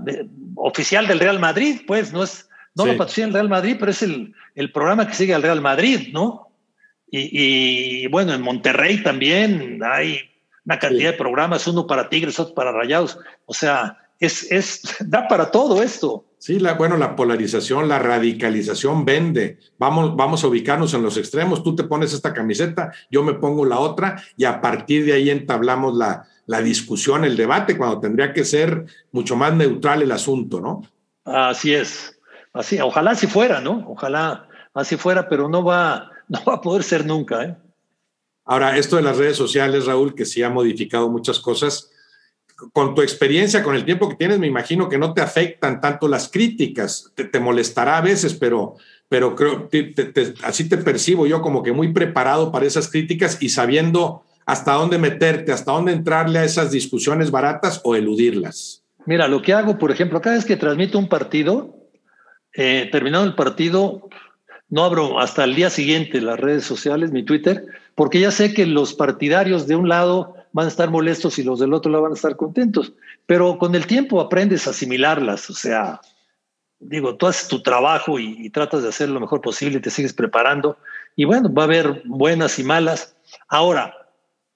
oficial del Real Madrid, pues no es, no lo patrocina el Real Madrid, pero es el, el programa que sigue al Real Madrid, ¿no? Y, bueno, en Monterrey también hay una cantidad de programas, uno para Tigres, otro para Rayados. O sea, es, es, da para todo esto. Sí, la, bueno, la polarización, la radicalización vende. Vamos, vamos a ubicarnos en los extremos. Tú te pones esta camiseta, yo me pongo la otra y a partir de ahí entablamos la, la discusión, el debate, cuando tendría que ser mucho más neutral el asunto, ¿no? Así es. Así, ojalá así fuera, ¿no? Ojalá así fuera, pero no va, no va a poder ser nunca. ¿eh? Ahora, esto de las redes sociales, Raúl, que sí ha modificado muchas cosas, con tu experiencia, con el tiempo que tienes, me imagino que no te afectan tanto las críticas, te, molestará a veces, pero, pero creo, así te percibo yo como que muy preparado para esas críticas y sabiendo hasta dónde meterte, hasta dónde entrarle a esas discusiones baratas o eludirlas. Mira, lo que hago, por ejemplo, cada vez que transmito un partido, eh, terminado el partido, no abro hasta el día siguiente las redes sociales, mi Twitter, porque ya sé que los partidarios de un lado van a estar molestos y los del otro lado van a estar contentos. Pero con el tiempo aprendes a asimilarlas, o sea, digo, tú haces tu trabajo y, tratas de hacer lo mejor posible y te sigues preparando. Y bueno, va a haber buenas y malas. Ahora,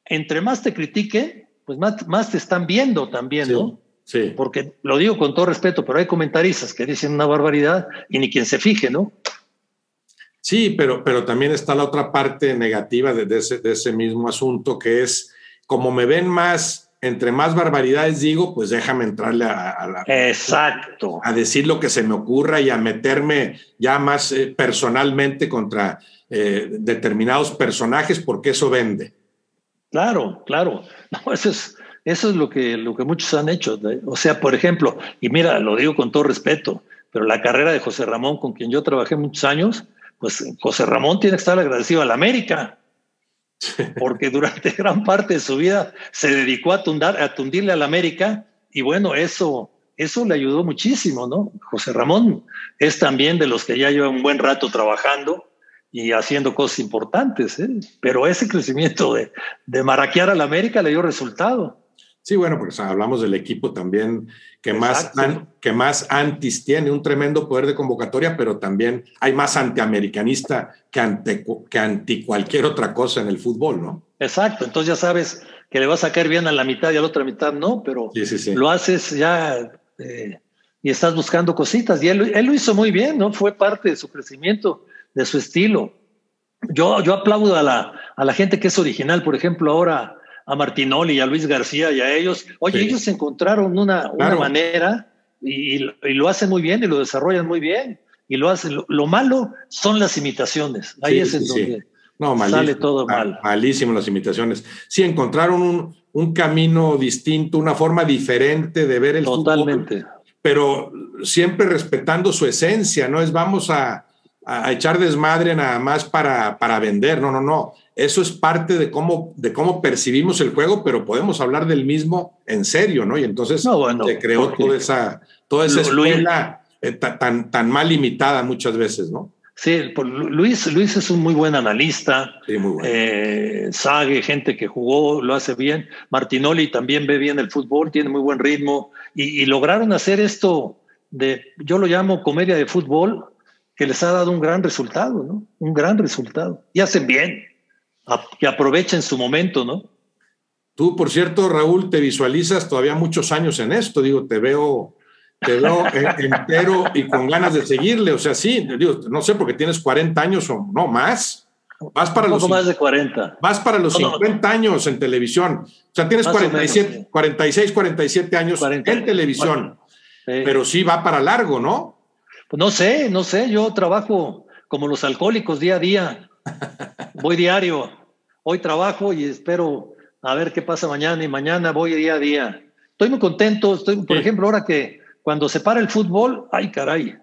entre más te critique, pues más, más te están viendo también, ¿no? Sí. Porque lo digo con todo respeto, pero hay comentaristas que dicen una barbaridad y ni quien se fije, ¿no? Sí, pero, pero también está la otra parte negativa de, ese, de ese mismo asunto, que es como me ven más, entre más barbaridades digo, pues déjame entrarle a, la, Exacto. A, decir lo que se me ocurra y a meterme ya más eh, personalmente contra eh, determinados personajes, porque eso vende. Claro, claro. No, eso es, eso es lo que, lo que muchos han hecho. O sea, por ejemplo, y mira, lo digo con todo respeto, pero la carrera de José Ramón, con quien yo trabajé muchos años, pues José Ramón tiene que estar agradecido a la América, porque durante gran parte de su vida se dedicó a, tundar, a tundirle a la América y bueno, eso, eso le ayudó muchísimo, ¿no? José Ramón es también de los que ya lleva un buen rato trabajando y haciendo cosas importantes, ¿eh? pero ese crecimiento de, de maraquear a la América le dio resultado. Sí, bueno, porque hablamos del equipo también que más, que más antis tiene, un tremendo poder de convocatoria, pero también hay más antiamericanista que, ante, que anti cualquier otra cosa en el fútbol, ¿no? Exacto, entonces ya sabes que le vas a caer bien a la mitad y a la otra mitad no, pero lo haces ya eh, y estás buscando cositas. Y él, él, lo hizo muy bien, ¿no? Fue parte de su crecimiento, de su estilo. Yo, yo aplaudo a la, a la gente que es original, por ejemplo, ahora a Martinoli y a Luis García y a ellos. Oye, ellos encontraron una, una manera y, lo hacen muy bien y lo desarrollan muy bien. Y lo hacen. Lo, malo son las imitaciones. Ahí es en donde no, sale todo mal. Malísimo las imitaciones. Sí, encontraron un, un, camino distinto, una forma diferente de ver el Totalmente. Fútbol, pero siempre respetando su esencia, no es vamos a, a echar desmadre nada más para, para vender, no, no, no eso es parte de cómo, de cómo percibimos el juego, pero podemos hablar del mismo en serio, ¿no? Y entonces se creó toda esa, toda esa escuela eh, tan, tan mal limitada muchas veces, ¿no? Sí, Luis, Luis es un muy buen analista, sí, muy bueno. eh, sabe gente que jugó, lo hace bien. Martinoli también ve bien el fútbol, tiene muy buen ritmo y, y lograron hacer esto de, yo lo llamo comedia de fútbol, que les ha dado un gran resultado, ¿no? Un gran resultado. Y hacen bien que aprovechen su momento, ¿no? Tú, por cierto, Raúl, te visualizas todavía muchos años en esto, digo, te veo, te veo entero y con ganas de seguirle, o sea, sí, digo, no sé, porque tienes 40 años o no más. Vas para Un poco los más de 40. Vas para los 50 años en televisión. O sea, tienes 47, 46, 47 años en televisión. Pero sí va para largo, ¿no? Pues no sé, no sé. Yo trabajo como los alcohólicos día a día. Voy diario hoy trabajo y espero a ver qué pasa mañana y mañana voy día a día. Estoy muy contento, estoy, por ejemplo, ahora que cuando se para el fútbol, ay caray,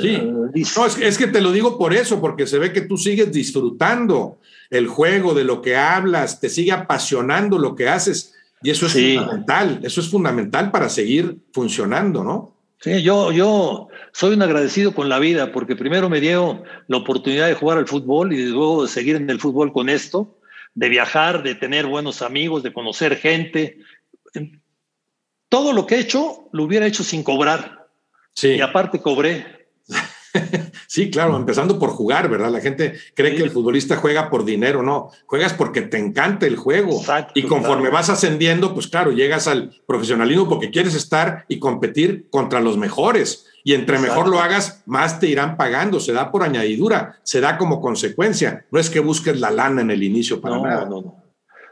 Sí, no, es, que te lo digo por eso, porque se ve que tú sigues disfrutando el juego, de lo que hablas, te sigue apasionando lo que haces. Y eso es fundamental, eso es fundamental para seguir funcionando, ¿no? Sí, yo, yo soy un agradecido con la vida porque primero me dio la oportunidad de jugar al fútbol y luego de seguir en el fútbol con esto, de viajar, de tener buenos amigos, de conocer gente. Todo lo que he hecho lo hubiera hecho sin cobrar. Sí. Y aparte cobré. sí, claro, empezando por jugar, ¿verdad? La gente cree que el futbolista juega por dinero, no, juegas porque te encanta el juego. y conforme vas ascendiendo, pues claro, llegas al profesionalismo porque quieres estar y competir contra los mejores. Y entre mejor lo hagas, más te irán pagando, se da por añadidura, se da como consecuencia. No es que busques la lana en el inicio para nada. No, no,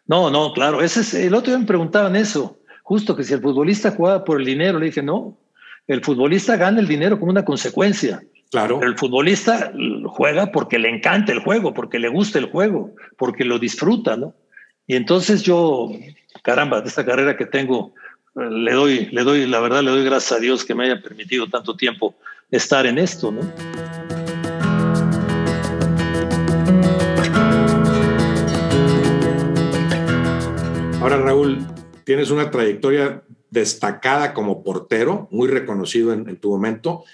no. No, claro. Ese es, el otro día me preguntaban eso, justo que si el futbolista jugaba por el dinero, le dije, no, el futbolista gana el dinero como una consecuencia. Claro. Pero el futbolista juega porque le encanta el juego, porque le gusta el juego, porque lo disfruta, ¿no? Y entonces yo, caramba, de esta carrera que tengo, le doy, le doy, la verdad, le doy gracias a Dios que me haya permitido tanto tiempo estar en esto, ¿no? Ahora, Raúl, tienes una trayectoria destacada como portero, muy reconocido en, tu momento.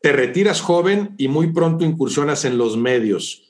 Te retiras joven y muy pronto incursionas en los medios.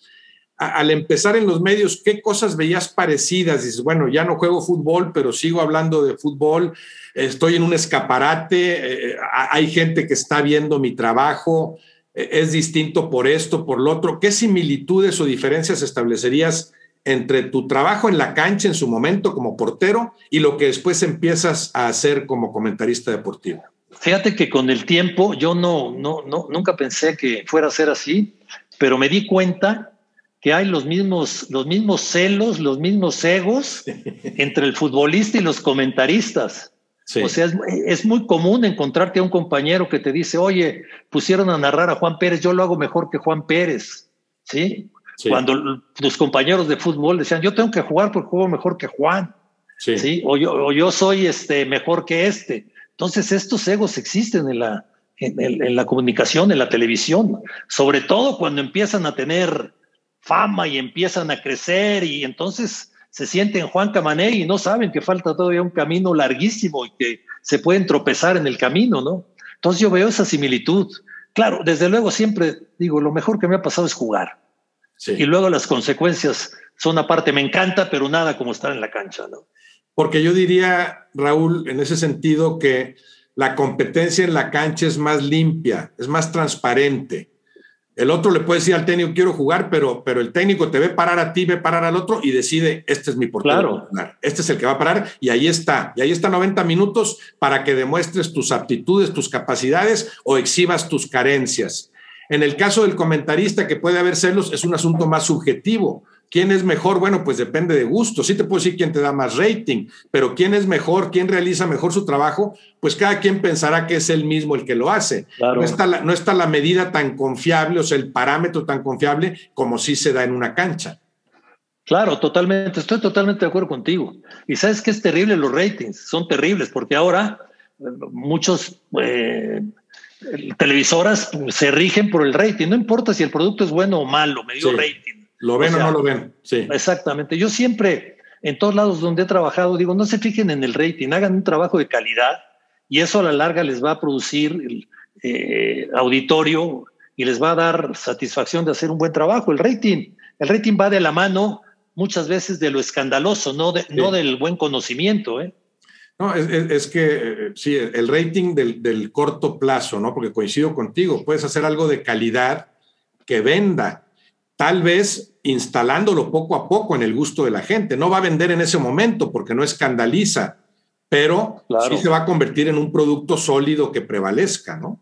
al empezar en los medios, ¿qué cosas veías parecidas? Dices, bueno, ya no juego fútbol, pero sigo hablando de fútbol, estoy en un escaparate, eh, hay gente que está viendo mi trabajo, eh, es distinto por esto, por lo otro. ¿Qué similitudes o diferencias establecerías entre tu trabajo en la cancha en su momento como portero y lo que después empiezas a hacer como comentarista deportivo? Fíjate que con el tiempo yo no, no, no, nunca pensé que fuera a ser así, pero me di cuenta que hay los mismos, los mismos celos, los mismos egos entre el futbolista y los comentaristas. O sea, es, es, muy común encontrarte a un compañero que te dice, oye, pusieron a narrar a Juan Pérez, yo lo hago mejor que Juan Pérez. ¿Sí? Cuando los compañeros de fútbol decían, yo tengo que jugar porque juego mejor que Juan. Sí. O, yo, yo soy este, mejor que este. Entonces, estos egos existen en la, en, la comunicación, en la televisión, sobre todo cuando empiezan a tener fama y empiezan a crecer y entonces se sienten Juan Camané y no saben que falta todavía un camino larguísimo y que se pueden tropezar en el camino, ¿no? Entonces yo veo esa similitud. Claro, desde luego siempre digo, lo mejor que me ha pasado es jugar. Y luego las consecuencias son aparte, me encanta, pero nada como estar en la cancha, ¿no? Porque yo diría, Raúl, en ese sentido que la competencia en la cancha es más limpia, es más transparente. El otro le puede decir al técnico, quiero jugar, pero, pero el técnico te ve parar a ti, ve parar al otro y decide, este es mi portero. Claro. Este es el que va a parar y ahí está. Y ahí está 90 minutos para que demuestres tus aptitudes, tus capacidades o exhibas tus carencias. En el caso del comentarista que puede haber celos, es un asunto más subjetivo. ¿Quién es mejor? Bueno, pues depende de gusto. Sí te puedo decir quién te da más rating, pero quién es mejor, quién realiza mejor su trabajo, pues cada quien pensará que es él mismo el que lo hace. No, está la, no está la medida tan confiable, o sea, el parámetro tan confiable como sí se da en una cancha. Claro, totalmente, estoy totalmente de acuerdo contigo. Y sabes que es terrible los ratings, son terribles, porque ahora eh, muchos eh, televisoras se rigen por el rating, no importa si el producto es bueno o malo, me dio rating. Lo ven o, no lo ven, sí. Exactamente. Yo siempre, en todos lados donde he trabajado, digo, no se fijen en el rating, hagan un trabajo de calidad y eso a la larga les va a producir eh, auditorio y les va a dar satisfacción de hacer un buen trabajo. El rating, el rating va de la mano muchas veces de lo escandaloso, no, no del buen conocimiento. ¿eh? No, es, que eh, sí, el rating del, corto plazo, ¿no? Porque coincido contigo, puedes hacer algo de calidad que venda, tal vez instalándolo poco a poco en el gusto de la gente. No va a vender en ese momento porque no escandaliza, pero sí se va a convertir en un producto sólido que prevalezca, ¿no?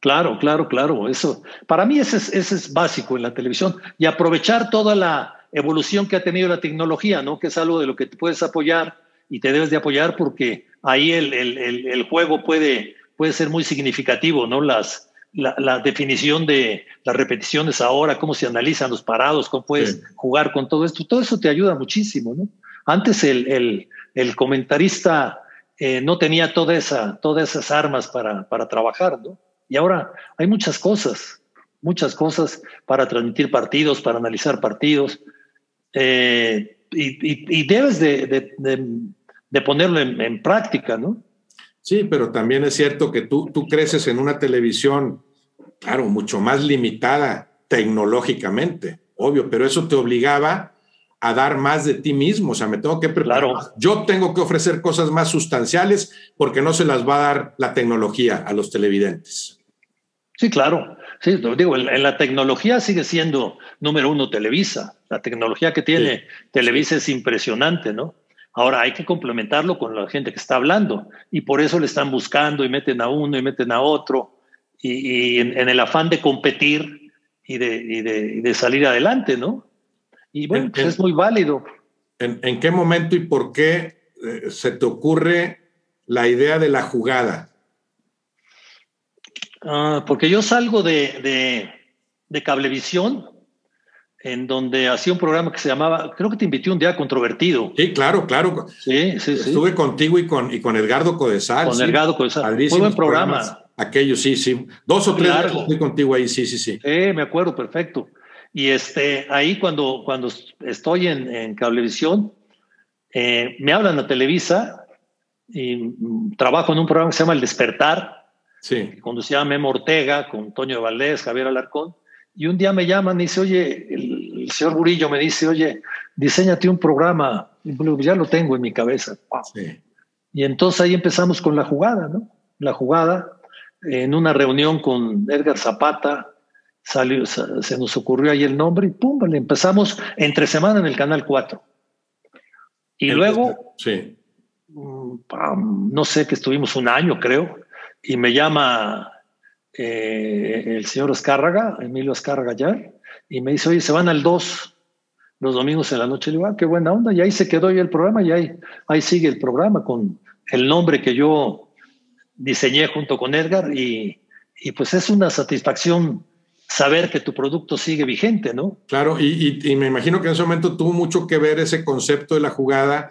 Claro, claro, claro. Eso, para mí ese es, ese es básico en la televisión y aprovechar toda la evolución que ha tenido la tecnología, ¿no? Que es algo de lo que te puedes apoyar y te debes de apoyar porque ahí el, el, el, juego puede, puede ser muy significativo, ¿no? Las, la, la, definición de las repeticiones ahora, cómo se analizan los parados, cómo puedes jugar con todo esto, todo eso te ayuda muchísimo, ¿no? Antes el, el comentarista eh, no tenía toda esa, todas esas armas para, para trabajar, ¿no? Y ahora hay muchas cosas, muchas cosas para transmitir partidos, para analizar partidos. Eh, y, debes de, ponerlo en, práctica, ¿no? Sí, pero también es cierto que tú, tú creces en una televisión, claro, mucho más limitada tecnológicamente, obvio, pero eso te obligaba a dar más de ti mismo, o sea, me tengo que preparar. Claro. Yo tengo que ofrecer cosas más sustanciales porque no se las va a dar la tecnología a los televidentes. Sí, claro. Sí, digo, en, la tecnología sigue siendo número uno Televisa. La tecnología que tiene Televisa es impresionante, ¿no? Ahora hay que complementarlo con la gente que está hablando y por eso le están buscando y meten a uno y meten a otro y, en, el afán de competir y de, salir adelante, ¿no? Y bueno, pues es muy válido. En, qué momento y por qué eh, se te ocurre la idea de la jugada? Ah, porque yo salgo de, de, Cablevisión, en donde hacía un programa que se llamaba, creo que te invité un día controvertido. Sí, claro, claro. Sí, sí, Estuve contigo y con, y con Edgardo Codesal. Con Edgardo Codesal. Muy buen programa. Aquellos, sí, sí. Dos o tres años estoy contigo ahí, sí, sí, sí. Sí, me acuerdo, perfecto. Y este, ahí cuando, cuando estoy en, en Cablevisión, eh, me hablan a Televisa y mm, trabajo en un programa que se llama El Despertar, sí. que conducía Memo Ortega con Toño Valdés, Javier Alarcón. Y un día me llaman y dice, oye, el, señor Burillo me dice, oye, diseñate un programa. Y ya lo tengo en mi cabeza. Y entonces ahí empezamos con la jugada, ¿no? La jugada, en una reunión con Edgar Zapata, salió, se nos ocurrió ahí el nombre y pum, le empezamos entre semana en el Canal 4. Y luego, sí. Mm, no sé, que estuvimos un año, creo, y me llama eh, el señor Escárraga, Emilio Escárraga ya, y me dice, oye, se van al 2 los domingos en la noche. Le digo, ah, qué buena onda. Y ahí se quedó ya el programa y ahí, ahí sigue el programa con el nombre que yo diseñé junto con Edgar y, y pues es una satisfacción saber que tu producto sigue vigente, ¿no? Claro, y, y, me imagino que en ese momento tuvo mucho que ver ese concepto de la jugada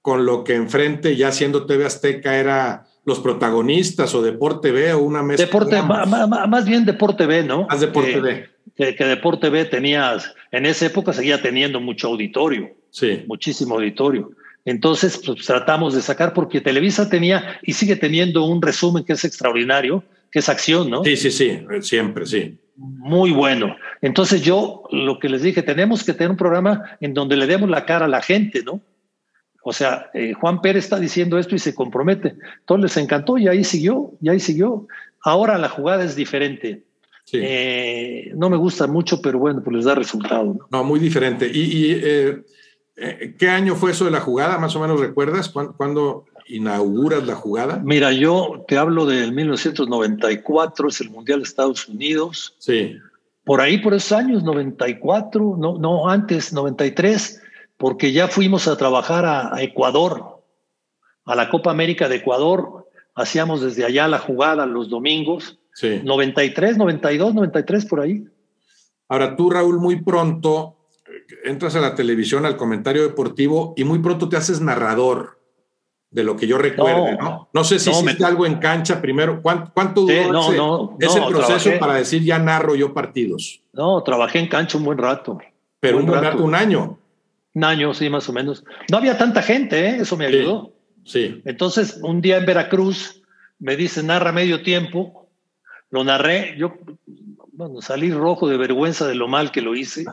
con lo que enfrente, ya siendo TV Azteca, era los protagonistas o Deporte B o una mesa. Deporte, más, bien Deporte B, ¿no? Más Deporte B. Que, que, Deporte B tenías, en esa época seguía teniendo mucho auditorio. Sí. Muchísimo auditorio. Entonces, pues tratamos de sacar, porque Televisa tenía y sigue teniendo un resumen que es extraordinario, que es acción, ¿no? Sí, sí, sí, siempre, sí. Muy bueno. Entonces yo lo que les dije, tenemos que tener un programa en donde le demos la cara a la gente, ¿no? O sea, eh, Juan Pérez está diciendo esto y se compromete. Entonces les encantó y ahí siguió, y ahí siguió. Ahora la jugada es diferente. Eh, no me gusta mucho, pero bueno, pues les da resultado. No, no muy diferente. ¿Y, eh, qué año fue eso de la jugada? Más o menos recuerdas cuándo, inauguras la jugada? Mira, yo te hablo del 1994, es el Mundial de Estados Unidos. Sí. Por ahí, por esos años, 94, no, no antes, 93, porque ya fuimos a trabajar a, Ecuador, a la Copa América de Ecuador. Hacíamos desde allá la jugada los domingos. Sí. 93, 92, 93, por ahí. Ahora tú, Raúl, muy pronto eh, entras a la televisión, al comentario deportivo y muy pronto te haces narrador de lo que yo recuerde, ¿no? No, sé si hiciste algo en cancha primero. ¿Cuánto, duró ese, proceso para decir ya narro yo partidos? No, trabajé en cancha un buen rato. Pero un, buen rato, un año. Un año, sí, más o menos. No había tanta gente, ¿eh? eso me ayudó. Sí, Entonces, un día en Veracruz me dice, narra medio tiempo. Lo narré. Yo bueno, salí rojo de vergüenza de lo mal que lo hice,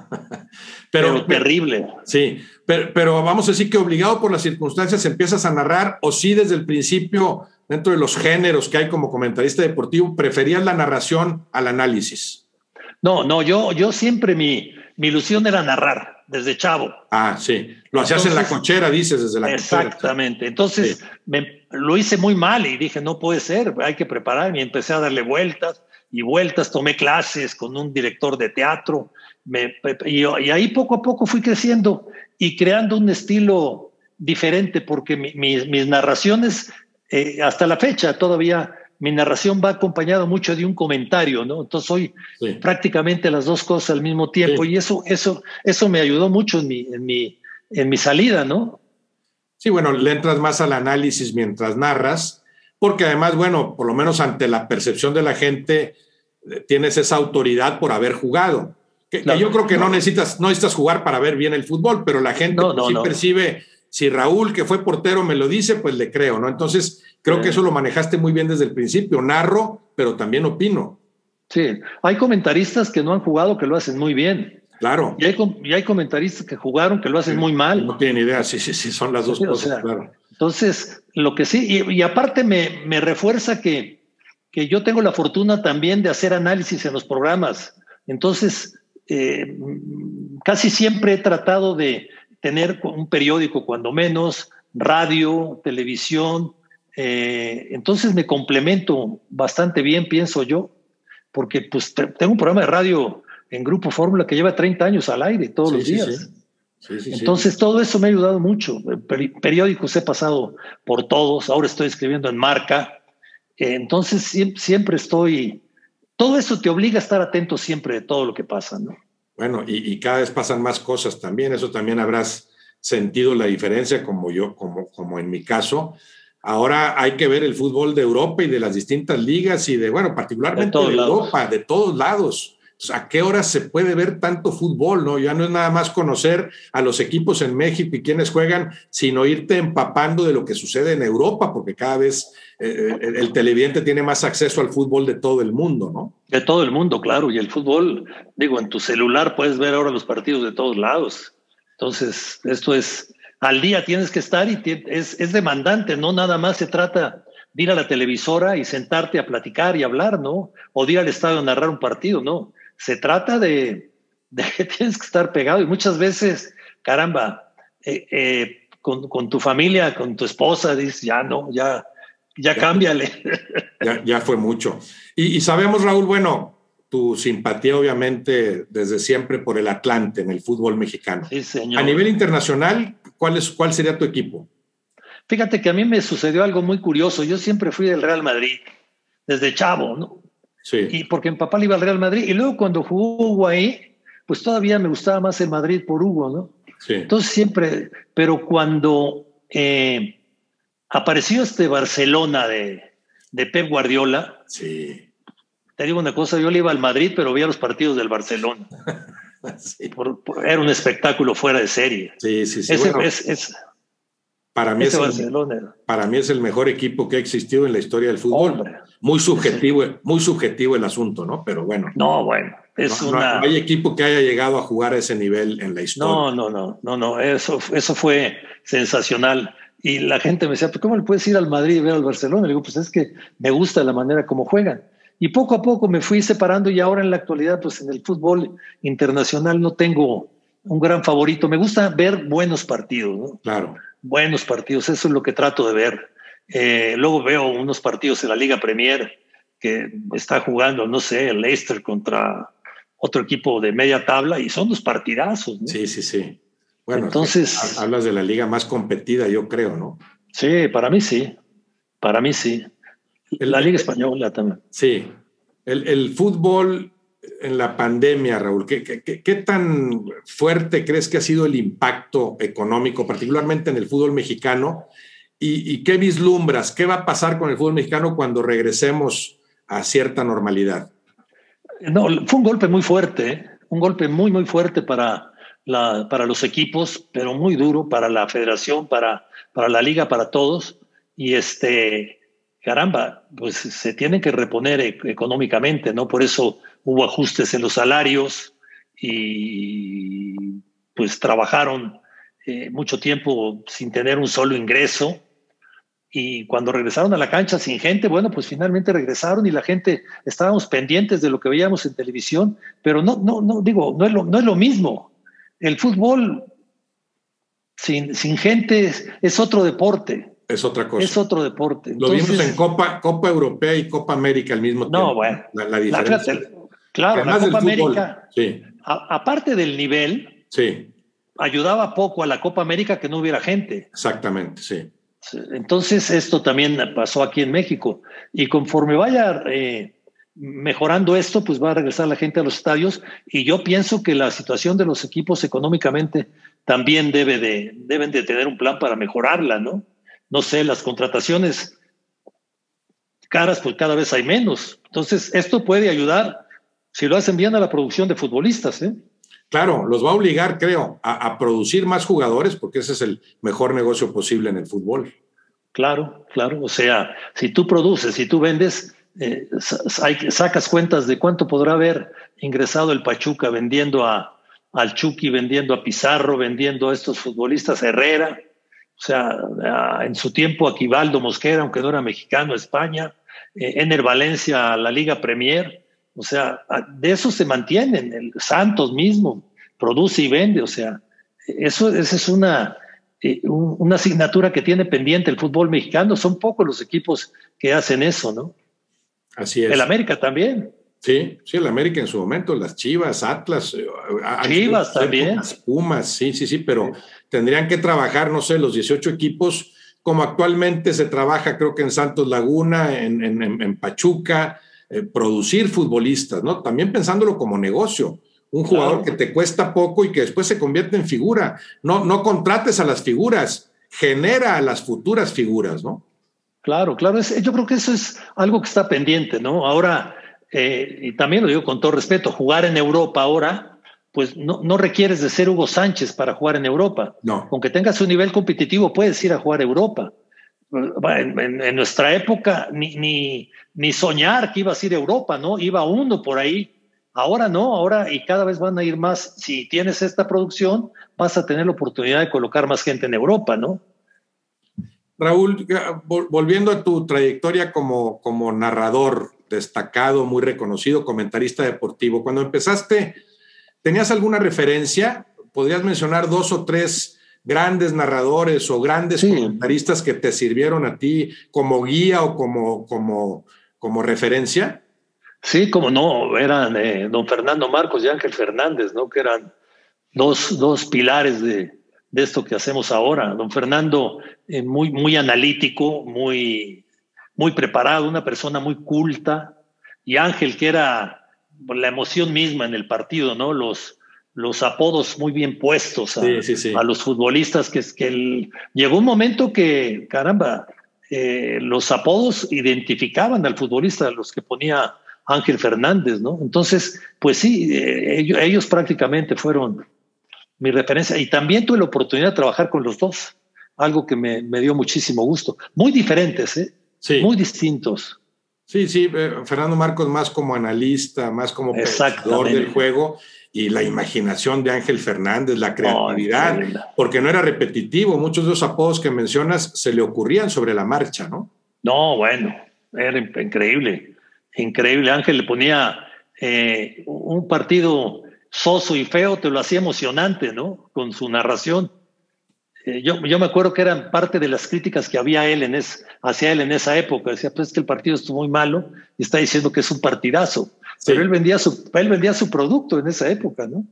pero, terrible. Sí, pero, pero, vamos a decir que obligado por las circunstancias empiezas a narrar o sí desde el principio, dentro de los géneros que hay como comentarista deportivo, preferías la narración al análisis. No, no, yo, yo siempre mi, mi ilusión era narrar desde chavo. Ah, sí. Lo hacías en la cochera, dices, desde la exactamente. cochera. Exactamente. Entonces me, lo hice muy mal y dije, no puede ser, hay que prepararme. Y empecé a darle vueltas y vueltas, tomé clases con un director de teatro, me, y, ahí poco a poco fui creciendo y creando un estilo diferente, porque mis narraciones, eh, hasta la fecha todavía, mi narración va acompañado mucho de un comentario, ¿no? Entonces soy prácticamente las dos cosas al mismo tiempo y eso, eso, eso me ayudó mucho en mi, en mi, en mi salida, ¿no? Sí, bueno, le entras más al análisis mientras narras, porque además, bueno, por lo menos ante la percepción de la gente, eh, tienes esa autoridad por haber jugado. Que, yo creo que no. necesitas, no necesitas jugar para ver bien el fútbol, pero la gente sí percibe, si Raúl, que fue portero, me lo dice, pues le creo, ¿no? Entonces, creo que eso lo manejaste muy bien desde el principio. Narro, pero también opino. Sí, hay comentaristas que no han jugado que lo hacen muy bien. Claro. Y hay, y hay comentaristas que jugaron que lo hacen muy mal. No tienen idea, sí, sí, sí, son las dos cosas, claro. Entonces, lo que sí, y, aparte me, me refuerza que, que yo tengo la fortuna también de hacer análisis en los programas. Entonces, eh, casi siempre he tratado de tener un periódico, cuando menos, radio, televisión. Eh, entonces me complemento bastante bien, pienso yo, porque pues tengo un programa de radio en Grupo Fórmula que lleva 30 años al aire todos los días. Entonces todo eso me ha ayudado mucho. Periódicos he pasado por todos, ahora estoy escribiendo en marca. entonces siempre estoy todo eso te obliga a estar atento siempre de todo lo que pasa, ¿no? Bueno, y, cada vez pasan más cosas también, eso también habrás sentido la diferencia como yo, como, como en mi caso. Ahora hay que ver el fútbol de Europa y de las distintas ligas y de, bueno, particularmente de, Europa, de todos lados. ¿A qué hora se puede ver tanto fútbol? ¿no? Ya no es nada más conocer a los equipos en México y quienes juegan, sino irte empapando de lo que sucede en Europa, porque cada vez eh, eh, el, televidente tiene más acceso al fútbol de todo el mundo, ¿no? De todo el mundo, claro. Y el fútbol, digo, en tu celular puedes ver ahora los partidos de todos lados. Entonces, esto es, al día tienes que estar y es, es demandante, no nada más se trata de ir a la televisora y sentarte a platicar y hablar, ¿no? O de ir al estadio a narrar un partido, ¿no? Se trata de, que tienes que estar pegado y muchas veces, caramba, eh, eh, con, tu familia, con tu esposa, dices, ya no, ya, ya, cámbiale. Ya, fue mucho. Y, sabemos, Raúl, bueno, tu simpatía obviamente desde siempre por el Atlante en el fútbol mexicano. Sí, señor. A nivel internacional, ¿cuál, es, ¿cuál sería tu equipo? Fíjate que a mí me sucedió algo muy curioso. Yo siempre fui del Real Madrid, desde chavo, ¿no? Y porque mi papá le iba al Real Madrid. Y luego cuando jugó Hugo ahí, pues todavía me gustaba más el Madrid por Hugo, ¿no? Sí. Entonces siempre, pero cuando eh, apareció este Barcelona de, de Pep Guardiola, sí. te digo una cosa, yo le iba al Madrid, pero veía los partidos del Barcelona. era un espectáculo fuera de serie. Sí, sí, sí. es, para mí, es el, para mí es el mejor equipo que ha existido en la historia del fútbol. Muy subjetivo, muy subjetivo el asunto, ¿no? Pero bueno. No, bueno. Es no, hay equipo que haya llegado a jugar a ese nivel en la historia. No, no, no, no, no. Eso, eso fue sensacional. Y la gente me decía, pues, ¿cómo le puedes ir al Madrid y ver al Barcelona? Le digo, pues es que me gusta la manera como juegan. Y poco a poco me fui separando y ahora en la actualidad, pues en el fútbol internacional no tengo un gran favorito. Me gusta ver buenos partidos, ¿no? Claro buenos partidos, eso es lo que trato de ver. Eh, luego veo unos partidos en la Liga Premier que está jugando, no sé, el Leicester contra otro equipo de media tabla y son dos partidazos. Sí, sí, sí. Bueno, entonces hablas de la liga más competida, yo creo, ¿no? Sí, para mí sí, para mí sí. la liga española también. Sí, el, el fútbol en la pandemia, Raúl, ¿qué, qué, tan fuerte crees que ha sido el impacto económico, particularmente en el fútbol mexicano? ¿Y, qué vislumbras? ¿Qué va a pasar con el fútbol mexicano cuando regresemos a cierta normalidad? No, fue un golpe muy fuerte, un golpe muy, muy fuerte para, la, para los equipos, pero muy duro para la federación, para, para la liga, para todos. Y este, caramba, pues se tienen que reponer e, económicamente, ¿no? Por eso hubo ajustes en los salarios y pues trabajaron eh, mucho tiempo sin tener un solo ingreso. Y cuando regresaron a la cancha sin gente, bueno, pues finalmente regresaron y la gente estábamos pendientes de lo que veíamos en televisión, pero no, no, no, digo, no es lo, no es lo mismo. El fútbol sin, sin gente es otro deporte es otra cosa. Es otro deporte. Lo vimos en Copa, Copa Europea y Copa América al mismo tiempo. No, bueno. La, diferencia. claro, la Copa América, sí. aparte del nivel, sí. ayudaba poco a la Copa América que no hubiera gente. Exactamente, sí. Entonces, esto también pasó aquí en México. Y conforme vaya eh, mejorando esto, pues va a regresar la gente a los estadios. Y yo pienso que la situación de los equipos económicamente también debe de, deben de tener un plan para mejorarla, ¿no? no sé, las contrataciones caras, pues cada vez hay menos. Entonces, esto puede ayudar, si lo hacen bien, a la producción de futbolistas. ¿eh? Claro, los va a obligar, creo, a, producir más jugadores, porque ese es el mejor negocio posible en el fútbol. Claro, claro. O sea, si tú produces, si tú vendes, eh, sacas cuentas de cuánto podrá haber ingresado el Pachuca vendiendo a, al Chucky, vendiendo a Pizarro, vendiendo a estos futbolistas, Herrera, o sea, en su tiempo Aquivaldo Mosquera, aunque no era mexicano, España, eh, Ener Valencia, la Liga Premier, o sea, de eso se mantienen, el Santos mismo produce y vende, o sea, eso, esa es una, eh, una asignatura que tiene pendiente el fútbol mexicano, son pocos los equipos que hacen eso, ¿no? Así es. El América también. Sí, sí, el América en su momento, las Chivas, Atlas. Eh, Chivas también. Las Pumas, sí, sí, sí, pero tendrían que trabajar, no sé, los 18 equipos, como actualmente se trabaja, creo que en Santos Laguna, en, Pachuca, eh, producir futbolistas, ¿no? También pensándolo como negocio. Un jugador que te cuesta poco y que después se convierte en figura. No, no contrates a las figuras, genera a las futuras figuras, ¿no? Claro, claro. yo creo que eso es algo que está pendiente, ¿no? Ahora, eh, y también lo digo con todo respeto, jugar en Europa ahora, pues no, no, requieres de ser Hugo Sánchez para jugar en Europa. No. Aunque tengas un nivel competitivo, puedes ir a jugar a Europa. En, nuestra época, ni, ni, ni, soñar que ibas a ir a Europa, ¿no? Iba uno por ahí. Ahora no, ahora y cada vez van a ir más. Si tienes esta producción, vas a tener la oportunidad de colocar más gente en Europa, ¿no? Raúl, volviendo a tu trayectoria como, como narrador destacado, muy reconocido, comentarista deportivo, cuando empezaste, ¿tenías alguna referencia? ¿Podrías mencionar dos o tres grandes narradores o grandes comentaristas que te sirvieron a ti como guía o como, como, como referencia? Sí, como no, eran eh, don Fernando Marcos y Ángel Fernández, ¿no? Que eran dos, dos pilares de, de esto que hacemos ahora. Don Fernando, eh, muy, muy analítico, muy, muy preparado, una persona muy culta, y Ángel, que era la emoción misma en el partido, ¿no? Los, los apodos muy bien puestos a, los futbolistas, que, es que llegó un momento que, caramba, eh, los apodos identificaban al futbolista, los que ponía Ángel Fernández, ¿no? Entonces, pues sí, eh, ellos, ellos prácticamente fueron mi referencia. Y también tuve la oportunidad de trabajar con los dos, algo que me, dio muchísimo gusto. Muy diferentes, ¿eh? Sí. Muy distintos. Sí, sí, eh, Fernando Marcos más como analista, más como pensador del juego y la imaginación de Ángel Fernández, la creatividad, porque no era repetitivo, muchos de los apodos que mencionas se le ocurrían sobre la marcha, ¿no? No, bueno, era increíble, increíble. Ángel le ponía eh, un partido soso y feo, te lo hacía emocionante, ¿no? Con su narración. Eh, yo, yo, me acuerdo que eran parte de las críticas que había él en es, hacia él en esa época. Decía, pues es que el partido estuvo muy malo y está diciendo que es un partidazo. Pero él vendía, su, él vendía su producto en esa época, ¿no?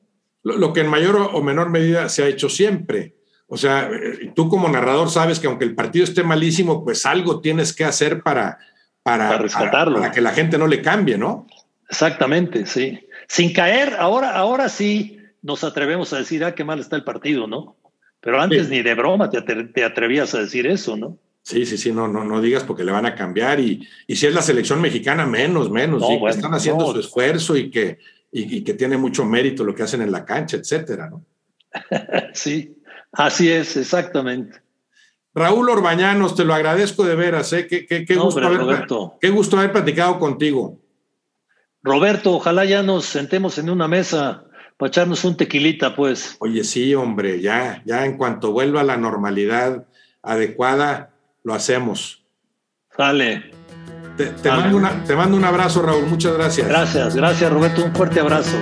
Lo, lo, que en mayor o menor medida se ha hecho siempre. O sea, eh, tú como narrador sabes que aunque el partido esté malísimo, pues algo tienes que hacer para, para, para rescatarlo. para que la gente no le cambie, ¿no? Exactamente, sí sin caer, ahora, ahora sí nos atrevemos a decir, ah, qué mal está el partido, ¿no? Pero antes ni de broma te, atrevías a decir eso, ¿no? Sí, sí, sí, no, no, no digas porque le van a cambiar y, y si es la selección mexicana, menos, menos, sí, que están haciendo su esfuerzo y que, y, que tiene mucho mérito lo que hacen en la cancha, etcétera, ¿no? sí, así es, exactamente. Raúl Orbañanos, te lo agradezco de veras, ¿eh? Qué, qué, qué gusto, haber, qué gusto haber platicado contigo. Roberto, ojalá ya nos sentemos en una mesa para echarnos un tequilita, pues. Oye, sí, hombre, ya, ya en cuanto vuelva a la normalidad adecuada, lo hacemos. Sale. Te, Mando te mando un abrazo, Raúl. Muchas gracias. Gracias, gracias, Roberto. Un fuerte abrazo.